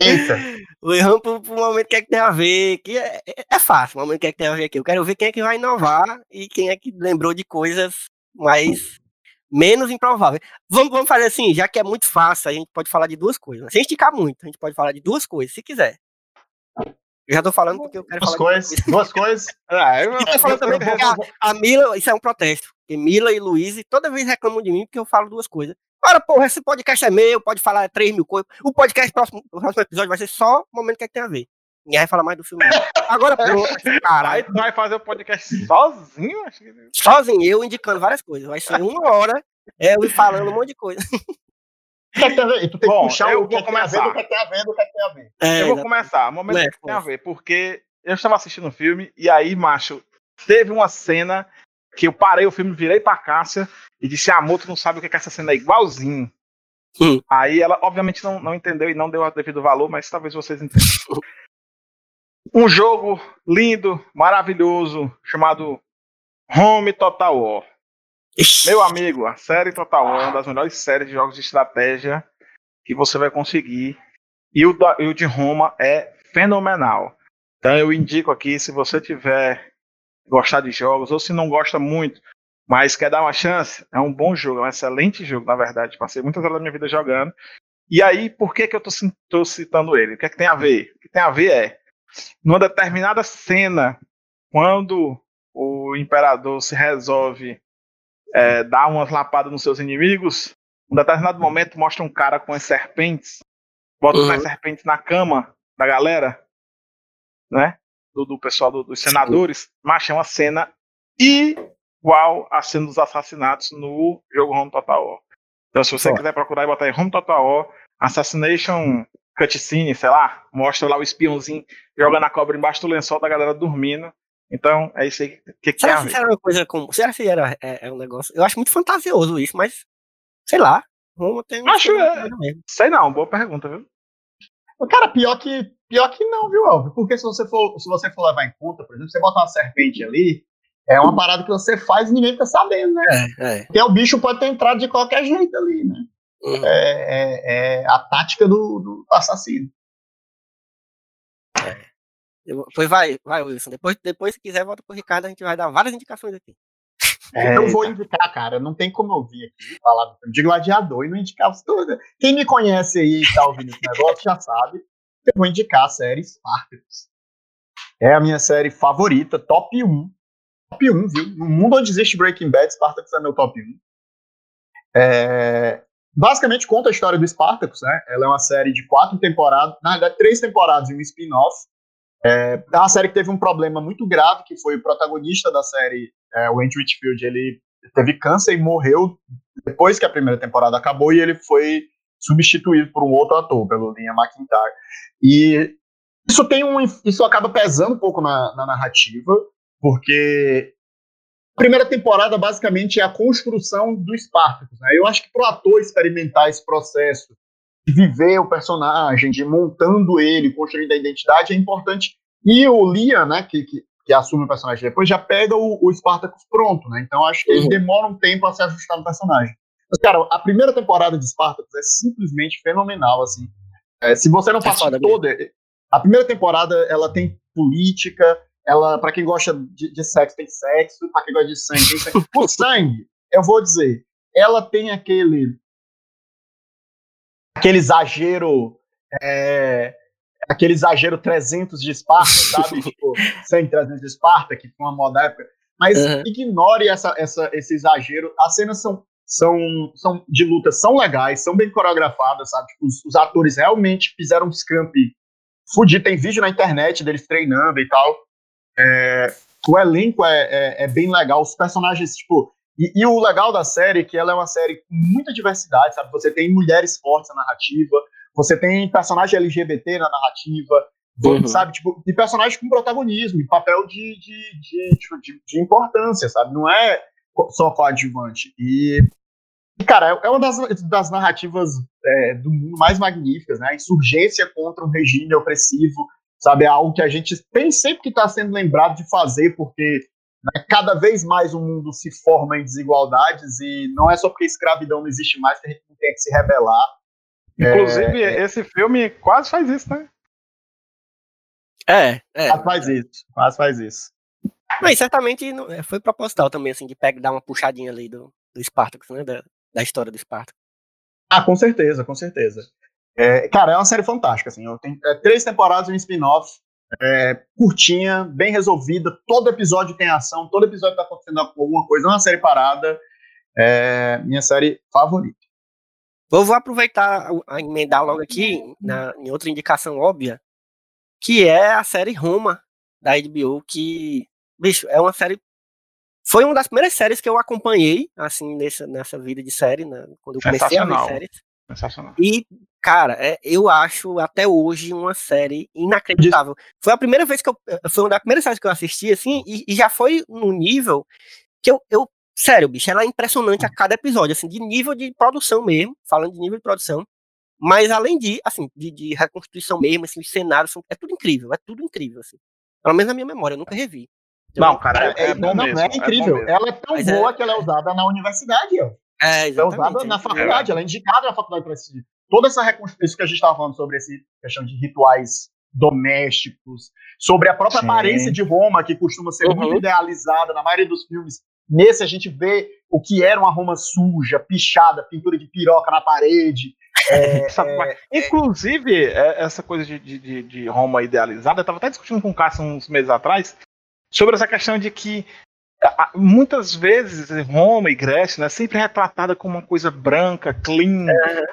Eita. Vamos pro, pro momento que é que tem a ver. Que é, é, é fácil, o momento que é que tem a ver aqui. Eu quero ver quem é que vai inovar e quem é que lembrou de coisas mais menos improváveis. Vamos, vamos fazer assim, já que é muito fácil, a gente pode falar de duas coisas. Sem esticar muito, a gente pode falar de duas coisas, se quiser. Eu já tô falando porque eu quero duas falar. Coisas, duas coisas. Ah, eu, falando também porque a, a Mila, isso é um protesto. Porque Mila e Luiz toda vez reclamam de mim porque eu falo duas coisas. Ora, porra, esse podcast é meu, pode falar 3 mil coisas. O podcast, próximo, o próximo episódio vai ser só o momento que, é que tem a ver. Ninguém vai falar mais do filme. Agora, pronto, caralho. tu vai fazer o podcast sozinho? Sozinho, eu indicando várias coisas. Vai ser uma hora eu ir falando um monte de coisa. E tu tem Bom, que puxar eu o que vou começar. o que tem a ver, o que tem a ver. É, eu vou começar. O momento é, que tem a ver, porque eu estava assistindo o um filme e aí, macho, teve uma cena que eu parei o filme, virei pra Cássia e disse: Amor, tu não sabe o que é essa cena é igualzinho. Hum. Aí ela, obviamente, não, não entendeu e não deu o devido valor, mas talvez vocês entendam. um jogo lindo, maravilhoso, chamado Home Total War. Ixi, Meu amigo, a série Total War é uma das melhores séries de jogos de estratégia que você vai conseguir. E o, da- e o de Roma é fenomenal. Então eu indico aqui, se você tiver gostar de jogos, ou se não gosta muito, mas quer dar uma chance, é um bom jogo, é um excelente jogo, na verdade. Passei muitas horas da minha vida jogando. E aí, por que, que eu tô citando ele? O que é que tem a ver? O que tem a ver é, numa determinada cena, quando o imperador se resolve é, dar umas lapadas nos seus inimigos, em um determinado momento mostra um cara com as serpentes, bota Uhum. as serpentes na cama da galera, né? Do, do pessoal do- dos senadores, mas é uma cena igual a cena dos assassinatos no jogo Home Total War. Então, se você Só. quiser procurar e botar aí Home Total War, Assassination Cutscene, sei lá, mostra lá o espiãozinho jogando a cobra embaixo do lençol da galera dormindo. Então, é isso aí que, que, que será que ver. era uma coisa como. Será que era é, é um negócio? Eu acho muito fantasioso isso, mas. Sei lá. Roma tem um. Acho, é. mesmo. Sei não, boa pergunta, viu? Cara, pior que, pior que não, viu, Alvin? Porque se você, for, se você for levar em conta, por exemplo, você bota uma serpente ali, é uma parada que você faz e ninguém fica sabendo, né? É, é. Porque o bicho pode ter entrado de qualquer jeito ali, né? Uhum. É, é- é a tática do, do assassino. Eu- Pois vai, vai, Wilson. Depois, depois, se quiser, volta pro Ricardo, a gente vai dar várias indicações aqui. Eu vou indicar, cara, não tem como eu vir aqui falar do filme de gladiador e não indicar os tudo. Quem me conhece aí e tá ouvindo esse negócio já sabe eu vou indicar a série Spartacus. É a minha série favorita, top 1. Top 1, viu? No mundo onde existe Breaking Bad, Spartacus é meu top 1. É, Basicamente conta a história do Spartacus, né? Ela é uma série de quatro temporadas, na verdade, três temporadas e um spin-off. É, é uma série que teve um problema muito grave, que foi o protagonista da série, é, o Andrew Whitfield, ele teve câncer e morreu depois que a primeira temporada acabou e ele foi substituído por um outro ator, pelo Liam McIntyre. E isso tem um, isso acaba pesando um pouco na, na narrativa, porque a primeira temporada basicamente é a construção do Spartacus. Né? Eu acho que para o ator experimentar esse processo de viver o personagem, de montando ele, construindo a identidade, é importante. E o Liam, né, que, que, que assume o personagem depois, já pega o, o Spartacus pronto, né? Então acho que ele Uhum. demora um tempo a se ajustar no personagem. Mas, cara, a primeira temporada de Spartacus é simplesmente fenomenal, assim. É, se você não É passa foda toda... A primeira temporada, ela tem política, ela, para quem gosta de, de sexo, tem sexo, para quem gosta de sangue, tem sangue. O sangue, eu vou dizer, ela tem aquele aquele exagero é, aquele exagero 300 de Esparta, sabe? tipo, 100, 300 de Esparta, que foi uma moda época. Mas Uhum. ignore essa, essa, esse exagero. As cenas são, são, são de luta são legais, são bem coreografadas, sabe? Tipo, os, os atores realmente fizeram um scamp fudido. Tem vídeo na internet deles treinando e tal. É, o elenco é, é, é bem legal. Os personagens, tipo, e, e, o legal da série é que ela é uma série com muita diversidade, sabe? Você tem mulheres fortes na narrativa, você tem personagem LGBT na narrativa, Uhum. sabe? Tipo, e personagens com protagonismo, papel de, de, de, tipo, de, de importância, sabe? Não é só coadjuvante. E, cara, é uma das, das narrativas é, do mundo mais magníficas, né? A insurgência contra um regime opressivo, sabe? É algo que a gente tem sempre que estar sendo lembrado de fazer, porque né, cada vez mais o mundo se forma em desigualdades e não é só porque a escravidão não existe mais que a gente tem que se rebelar. Inclusive, é, esse filme quase faz isso, né? É, é. Quase faz isso, quase faz isso. Mas certamente é, foi proposital também, assim, de pegar, dar uma puxadinha ali do, do Spartacus, né? Da, da história do Spartacus. Ah, com certeza, com certeza. É, cara, é uma série fantástica, assim. Eu tenho é, três temporadas e um spin-off. É, curtinha, bem resolvida. Todo episódio tem ação, todo episódio tá acontecendo alguma coisa. É uma série parada. É minha série favorita. Eu vou aproveitar a- emendar logo aqui na, em outra indicação óbvia, que é a série Roma da HBO, que, bicho, é uma série. Foi uma das primeiras séries que eu acompanhei, assim, nessa, nessa vida de série, né, quando eu comecei a ver séries. Sensacional. E, cara, é, eu acho até hoje uma série inacreditável. Foi a primeira vez que eu. Foi uma das primeiras séries que eu assisti, assim, e, e já foi no nível que eu, eu. Sério, bicho, ela é impressionante a cada episódio, assim, de nível de produção mesmo, falando de nível de produção. Mas além de, assim, de, de reconstrução mesmo, assim, os cenários, são, é tudo incrível, é tudo incrível, assim. Pelo menos na minha memória, eu nunca revi. Não, cara, é, é bom não, mesmo. não é incrível. mesmo. ela é tão Mas é- boa que ela é usada na universidade, ó. É, É exatamente. usada na é. faculdade, ela é indicada na faculdade para esse. Toda essa reconstrução, isso que a gente estava falando sobre essa questão de rituais domésticos, sobre a própria Sim. aparência de Roma, que costuma ser Uhum. muito idealizada na maioria dos filmes. Nesse a gente vê o que era uma Roma suja, pichada, pintura de piroca na parede. É, qual é? Inclusive, é, essa coisa de, de- de, Roma idealizada, eu estava até discutindo com o Cássio uns meses atrás sobre essa questão de que muitas vezes Roma e Grécia né, sempre é retratada como uma coisa branca, clean,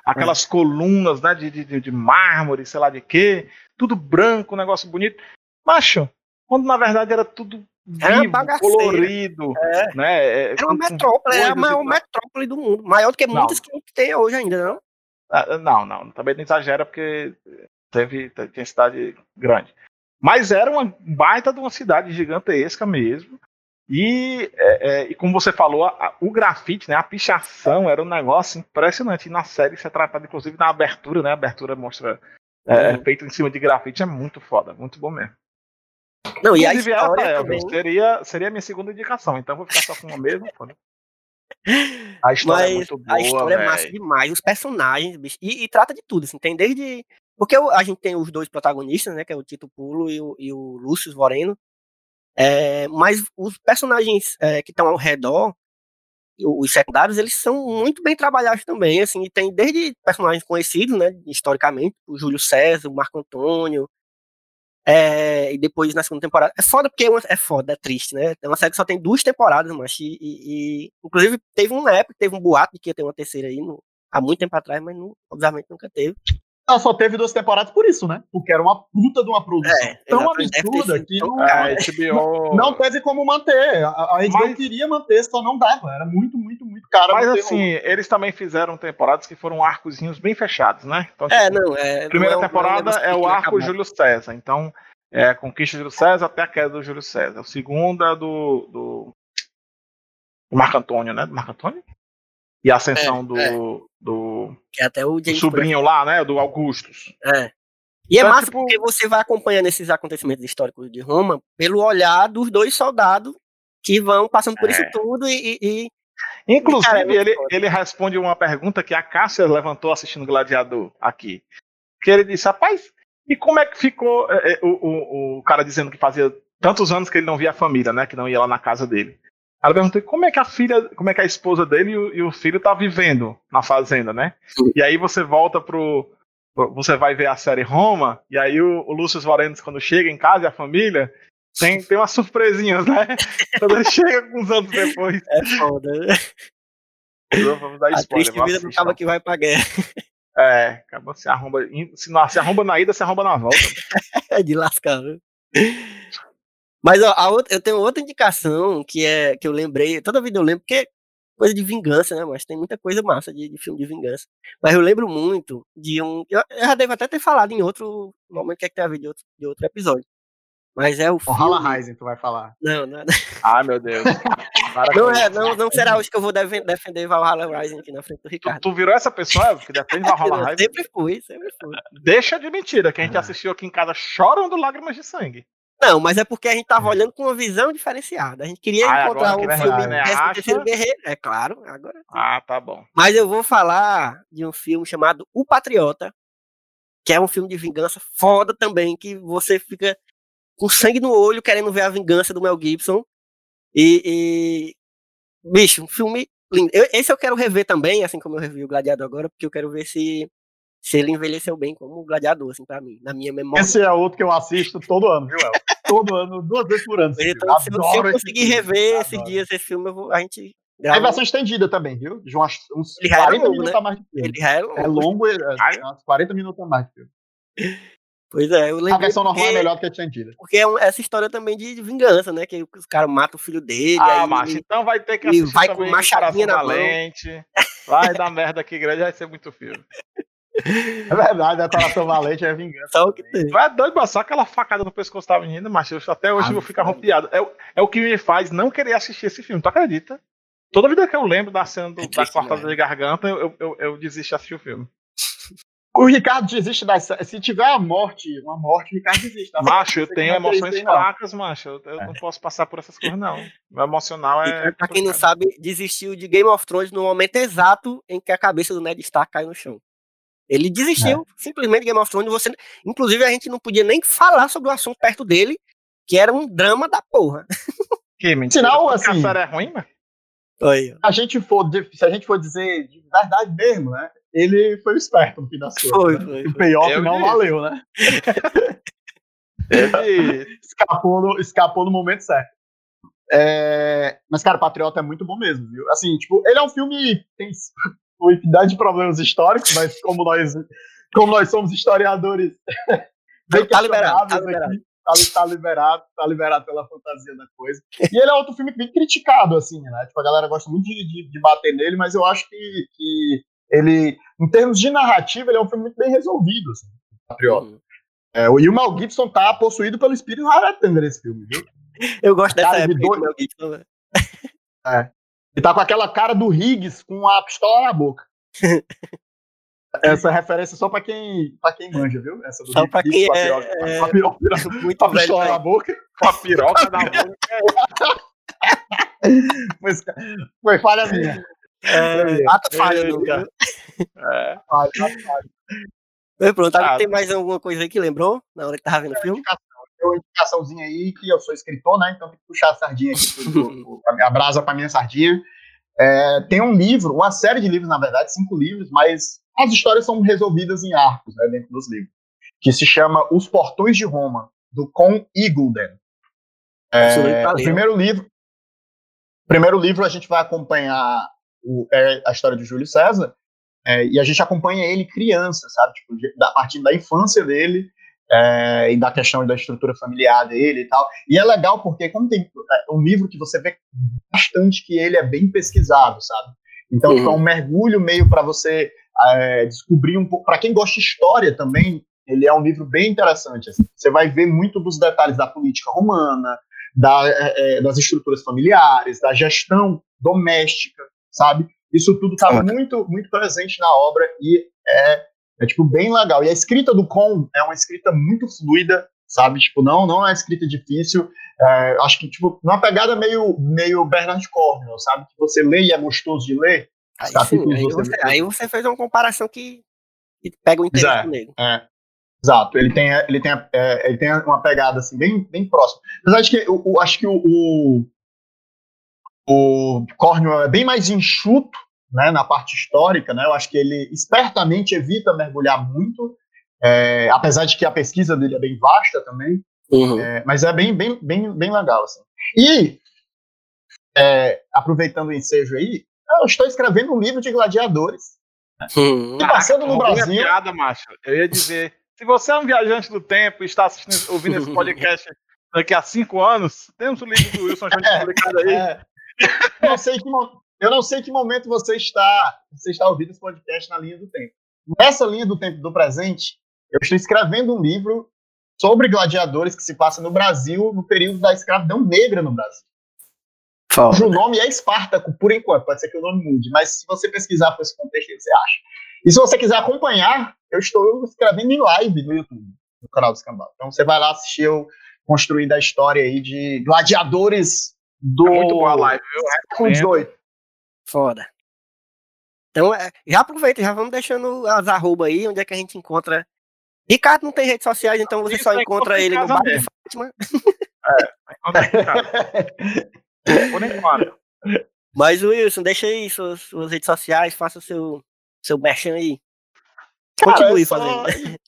aquelas colunas né, de, de, de mármore, sei lá de quê, tudo branco, um negócio bonito. Macho, quando na verdade era tudo Era uma vivo, bagaceira. colorido, É. né? é, Era uma metrópole, é a e maior metrópole do mundo. Maior do que Não. muitas que tem hoje ainda, não? Ah, Não, não, também não exagera porque teve, tem cidade grande. Mas era uma baita de uma cidade gigantesca mesmo. E, é, é, e como você falou, a- a- o grafite, né, a pichação era um negócio impressionante. E na série isso é tratado, inclusive, na abertura, né? A abertura mostra é, Uhum. feito em cima de grafite, é muito foda, muito bom mesmo. Não, e a história também. seria, seria a minha segunda indicação, então vou ficar só com uma mesmo. A história é Mas muito boa, a história é massa demais, os personagens, bicho, e, e trata de tudo, assim, tem desde... Porque a gente tem os dois protagonistas, né, que é o Tito Pulo e o, e o Lúcio Voreno, é, mas os personagens é, que estão ao redor, os secundários, eles são muito bem trabalhados também, assim, e tem desde personagens conhecidos, né, historicamente, o Júlio César, o Marco Antônio, é, e depois na segunda temporada. É foda porque é, uma- é foda, é triste, né? É uma série que só tem duas temporadas, mas e, e- e- inclusive teve uma época, teve um boato de que ia ter uma terceira aí no- há muito tempo atrás, mas não- obviamente nunca teve. Ela só teve duas temporadas por isso, né? Porque era uma puta de uma produção É, tão ter absurda que tão não. A HBO... não teve como manter. A, a HBO Mas- queria manter, só não dava. Era muito, muito, muito caro. Mas assim, eles também fizeram temporadas que foram arcozinhos bem fechados, né? Então, É, tipo, não, é. a primeira não é um- temporada um é o arco. Júlio César. Então, é a conquista de Júlio César até a queda do Júlio César. O segundo é do, do, do Marco Antônio, né? Do Marco Antônio? E a ascensão É, do, é. do, Que é do sobrinho lá, né? Do Augustus. É. E é Então, massa tipo- porque você vai acompanhando esses acontecimentos históricos de Roma pelo olhar dos dois soldados que vão passando por É. isso tudo e, e- Inclusive, Cara, é ele, foda. ele responde uma pergunta que a Cássia levantou assistindo Gladiador aqui. Que ele disse, rapaz, e como é que ficou é, é, o, o, o cara dizendo que fazia tantos anos que ele não via a família, né? Que não ia lá na casa dele. Ela perguntou como é que a filha, como é que a esposa dele e o, e o filho tá vivendo na fazenda, né? Sim. E aí você volta pro. Você vai ver a série Roma, e aí o, o Lúcio Varendes, quando chega em casa e a família, tem, tem umas surpresinhas, né? Quando ele chega alguns anos depois. é foda. Vamos dar A spoiler, vou vida assistir. cabo que vai pra guerra. É, acabou se arromba. Se não se arromba na ida, se arromba na volta. É de lascar, viu? Mas ó, a outra, eu tenho outra indicação que é que eu lembrei, toda vida eu lembro, porque é coisa de vingança, né? Mas tem muita coisa massa de, de filme de vingança. Mas eu lembro muito de um. Eu, eu já devo até ter falado em outro momento que é que tem a ver de outro, de outro episódio. Mas é o O filme. Halla Rising, tu vai falar. Não, não, Ai, meu Deus. Não, é, não, não será hoje que eu vou defen- defender Valhalla Rising aqui na frente do Tu, Ricardo. tu virou essa pessoa que defende Valhalla Eu Rising? sempre fui, sempre fui. Deixa de mentira, que a gente assistiu aqui em casa chorando lágrimas de sangue. Não, mas é porque a gente tava olhando com uma visão diferenciada. A gente queria Ah, encontrar um filme verdade, né? Acha? guerreiro. É claro, agora. Ah, tá bom. Mas eu vou falar de um filme chamado O Patriota, que é um filme de vingança foda também, que você fica com sangue no olho querendo ver a vingança do Mel Gibson. E, e- bicho, um filme lindo. Eu- esse eu quero rever também, assim como eu revi o Gladiador agora, porque eu quero ver se, se ele envelheceu bem como Gladiador, assim, pra mim, na minha memória. Esse é outro que eu assisto todo ano, viu, El? todo ano, duas vezes por ano. Então, se, eu- conseguir rever esses dias esse filme, vou- a gente grava. versão estendida também, viu? De umas, uns Ele já era 40 longo, minutos né? a mais de filme. Ele é longo. É longo, é, é uns 40 minutos a mais de filme. Pois é, eu A lembrei versão normal é melhor do que a estendida. Porque é um- essa história também de vingança, né? Que os caras matam o filho dele. Ah, macho, ele- então vai ter que e assistir vai com machadinha na mão. Valente. Vai dar merda aqui grande, vai ser muito filme. É verdade, a Coração Valente é vingança. Só o que tem. Tu é doido, mas só aquela facada no pescoço da menina, mas eu, até hoje Ah, eu vou ficar foda. arrepiado. É, o- é o que me faz não querer assistir esse filme, tu acredita? Toda vida que eu lembro da cena do, É da cortada demais. de garganta, eu, eu, eu desisto de assistir o filme. O Ricardo desiste das. Se tiver a morte, uma morte, o Ricardo desiste. Tá? Macho, eu tenho emoções não. fracas, macho. Eu, eu não posso passar por essas coisas, não. Meu emocional E é. pra quem não sabe, desistiu de Game of Thrones no momento exato em que a cabeça do Ned Stark caiu no chão. Ele desistiu, simplesmente de Game of Thrones. Você, inclusive, a gente não podia nem falar sobre o assunto perto dele, que era um drama da porra. Que mentira. Sinal, assim- A série é ruim, mano? Aí, a gente for, se a gente for dizer de verdade mesmo, né? Ele foi o esperto no fim das contas. Foi, né? foi, O foi. payoff não disse. valeu, né? Ele. Escapou no, escapou no momento certo. É, Mas, cara, Patriota é muito bom mesmo, viu? Assim, tipo, ele é um filme tem uma infinidade de problemas históricos, mas como nós, como nós somos historiadores bem Tá liberado, tá liberado. aqui, tá, tá liberado, tá liberado pela fantasia da coisa. E ele é outro filme bem criticado, assim, né? Tipo, a galera gosta muito de, de, de bater nele, mas eu acho que, que ele, em termos de narrativa, ele é um filme muito bem resolvido, assim, Patriota. Uhum. É, o- e o Mel Gibson tá possuído pelo espírito Haratanger nesse filme, viu? Eu gosto dessa Cara época do. Mel Gibson, né? Ele tá com aquela cara do Higgs com a pistola na boca. Essa referência só pra quem, pra quem manja, viu? Essa do Só pra Higgs quem com a é- piroca- é- com a piroca- velho. pistola na pra boca. Com a piroca na boca. Mas, foi falha minha. É, ato falho nunca. É. Falha, falha. Pronto, Ah, tem mais alguma coisa aí que lembrou na hora que tava vendo o filme? Uma indicaçãozinha aí que eu sou escritor, né? Então tem que puxar a sardinha aqui, a brasa pra minha sardinha. É, tem um livro, uma série de livros, na verdade, cinco livros, mas as histórias são resolvidas em arcos, né, dentro dos livros, que se chama Os Portões de Roma, do Con tá É, o ó. primeiro livro, primeiro livro a gente vai acompanhar o- é, a história de Júlio César, é, e a gente acompanha ele criança, sabe? Tipo, da, a partir da infância dele é, e da questão da estrutura familiar dele e tal. E é legal porque, como tem é, um livro que você vê bastante que ele é bem pesquisado, sabe? Então, Uhum. tipo, é um mergulho meio para você é, descobrir um pouco. Para quem gosta de história também, ele é um livro bem interessante. assim. Você vai ver muito dos detalhes da política romana, da, é, é, das estruturas familiares, da gestão doméstica, sabe? Isso tudo está Ah. muito, muito presente na obra e é, é, tipo, bem legal. E a escrita do Con é uma escrita muito fluida, sabe? Tipo, não, não é uma escrita difícil. É, acho que, tipo, uma pegada meio, meio Bernard Cornwell, sabe? Que você lê e é gostoso de ler. Aí, sim, capítulos aí, você aí você fez uma comparação que, que pega o interesse Exato. do nego. É, exato, ele tem, ele tem, é, ele tem uma pegada assim, bem, bem próxima. Apesar de que eu, eu acho que o, o, o Cornwell é bem mais enxuto né, na parte histórica, né? Eu acho que ele espertamente evita mergulhar muito, é, apesar de que a pesquisa dele é bem vasta também. Uhum. É, mas é bem, bem, bem, bem legal, assim. E, é, aproveitando o ensejo aí, eu estou escrevendo um livro de gladiadores. Hum. E passando no Roubei a Brasil... piada, macho. Eu ia dizer, se você é um viajante do tempo e está assistindo, ouvindo esse podcast daqui a cinco anos, temos o livro do Wilson Jones publicado aí. É. Não sei que eu não sei que momento você está você está ouvindo esse podcast na linha do tempo. Nessa linha do tempo do presente, eu estou escrevendo um livro sobre gladiadores que se passa no Brasil no período da escravidão negra no Brasil. Foda. cujo nome é Espartaco, por enquanto. Pode ser que o nome mude, mas se você pesquisar por esse contexto, você acha. E se você quiser acompanhar, eu estou escrevendo em live no YouTube, no canal do Escambau. Então você vai lá assistir eu construindo a história aí de gladiadores do É muito boa live, viu? século XVIII. Foda. Então, é, já aproveita, já vamos deixando as arroba aí, onde é que a gente encontra. Ricardo não tem redes sociais, então você Isso só é encontra ele no bar de. Fátima. Por enquanto. Mas, Wilson, deixa aí suas, suas redes sociais, faça o seu, seu merchan aí. Cara, Continue é só- fazendo.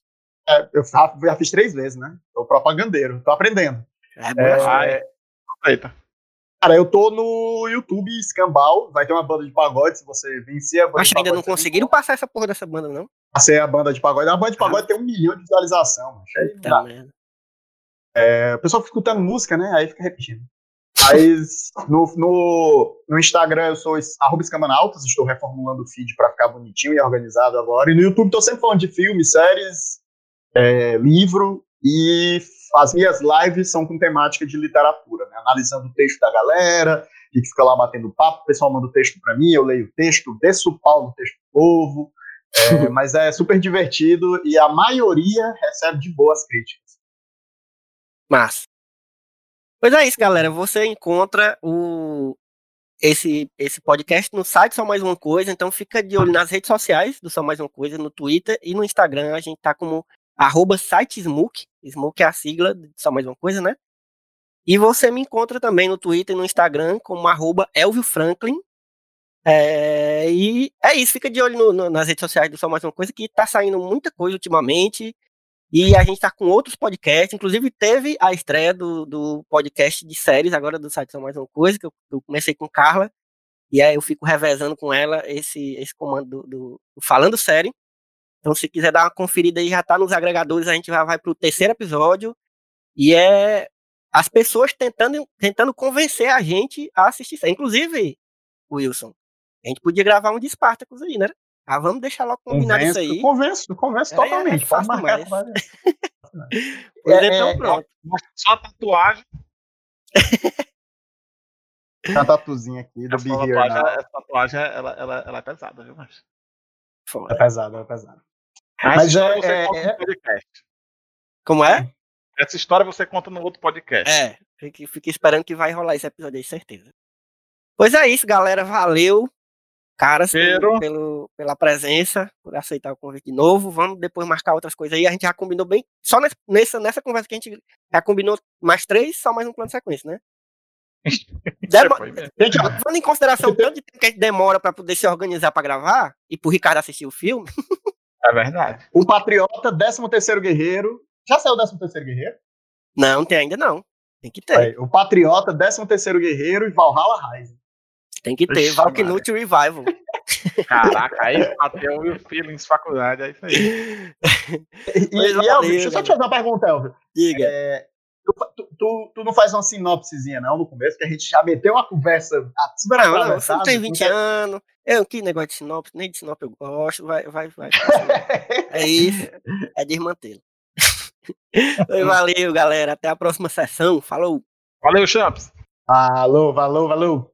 É, eu já, já fiz três vezes, né? Sou propagandeiro, tô aprendendo. É, bom, É. Aproveita. Cara, eu tô no YouTube Escambau, vai ter uma banda de pagode, se você vencer a banda que ainda não conseguiram passar essa porra dessa banda, não. Passei a banda de pagode. A banda de pagode tem um milhão de visualização. mano. Tá, merda. É, o pessoal fica escutando música, né? Aí fica repetindo. Mas no, no, no Instagram eu sou arroba escamanautas, estou reformulando o feed para ficar bonitinho e organizado agora. E no YouTube estou sempre falando de filmes, séries, é, livro e as minhas lives são com temática de literatura, né? analisando o texto da galera, a gente fica lá batendo papo, o pessoal manda o texto para mim, eu leio o texto, desço o pau no texto do povo, É, mas é super divertido e a maioria recebe de boas críticas. Mas. Pois é isso, galera. Você encontra o, esse, esse podcast no site Só Mais Uma Coisa, então fica de olho nas redes sociais do Só Mais Uma Coisa, no Twitter e no Instagram, a gente tá como arroba site Smook, Smook é a sigla Só Mais Uma Coisa, né? E você me encontra também no Twitter e no Instagram como arroba Elvio Franklin, é, e é isso, fica de olho no, no, nas redes sociais do Só Mais Uma Coisa, que tá saindo muita coisa ultimamente, e a gente tá com outros podcasts, inclusive teve a estreia do, do podcast de séries, agora do site Só Mais Uma Coisa, que eu, eu comecei com Carla, e aí eu fico revezando com ela esse, esse comando do, do, do Falando Série. Então, se quiser dar uma conferida aí, já tá nos agregadores, a gente já vai pro terceiro episódio, e é as pessoas tentando, tentando convencer a gente a assistir. Inclusive, Wilson, a gente podia gravar um de Spartacus aí, né? Ah, vamos deixar logo combinado convenço, isso aí. Convenço, convenço É, totalmente. é Pode marcar. Pois É, então, é, pronto. Só a tatuagem. Tem uma tatuzinha aqui do Essa Be Here tatuagem, Now. essa tatuagem ela, ela, ela é pesada, viu? Mas, É Foda. pesado, é pesado. Essa Mas história é- você é- conta é- no podcast. Como é? Essa história você conta no outro podcast. É, fique, fique esperando que vai rolar esse episódio aí, certeza. Pois é isso, galera. Valeu, caras, pelo, pelo- pela presença, por aceitar o convite de novo. Vamos depois marcar outras coisas aí. A gente já combinou bem. Só nessa, nessa, conversa que a gente já combinou mais três, só mais um plano de sequência, né? Demo-. Gente, Levando em consideração o tanto de tempo que a gente demora pra poder se organizar pra gravar e pro Ricardo assistir o filme, É verdade. o Patriota, 13º Guerreiro. Já saiu o 13º Guerreiro? não, tem ainda não. Tem que ter. Aí, o Patriota, 13º Guerreiro e Valhalla Rising. Tem que ter. Valknut Revival. Caraca, aí bateu o Feelings faculdade, é isso aí. E, e Elvio, deixa eu só te fazer uma pergunta, Elvio. Diga. É, tu, tu- tu- não faz uma sinopsezinha, não, no começo, que a gente já meteu uma conversa ah, super Não, não, você não tem não 20 quer- anos. Eu, que negócio de sinopse, nem de sinopse eu gosto, vai, vai, vai. É isso, é desmantê-lo. Oi, Valeu, galera. Até a próxima sessão. Falou. Valeu, Champs. Alô, valeu, valeu.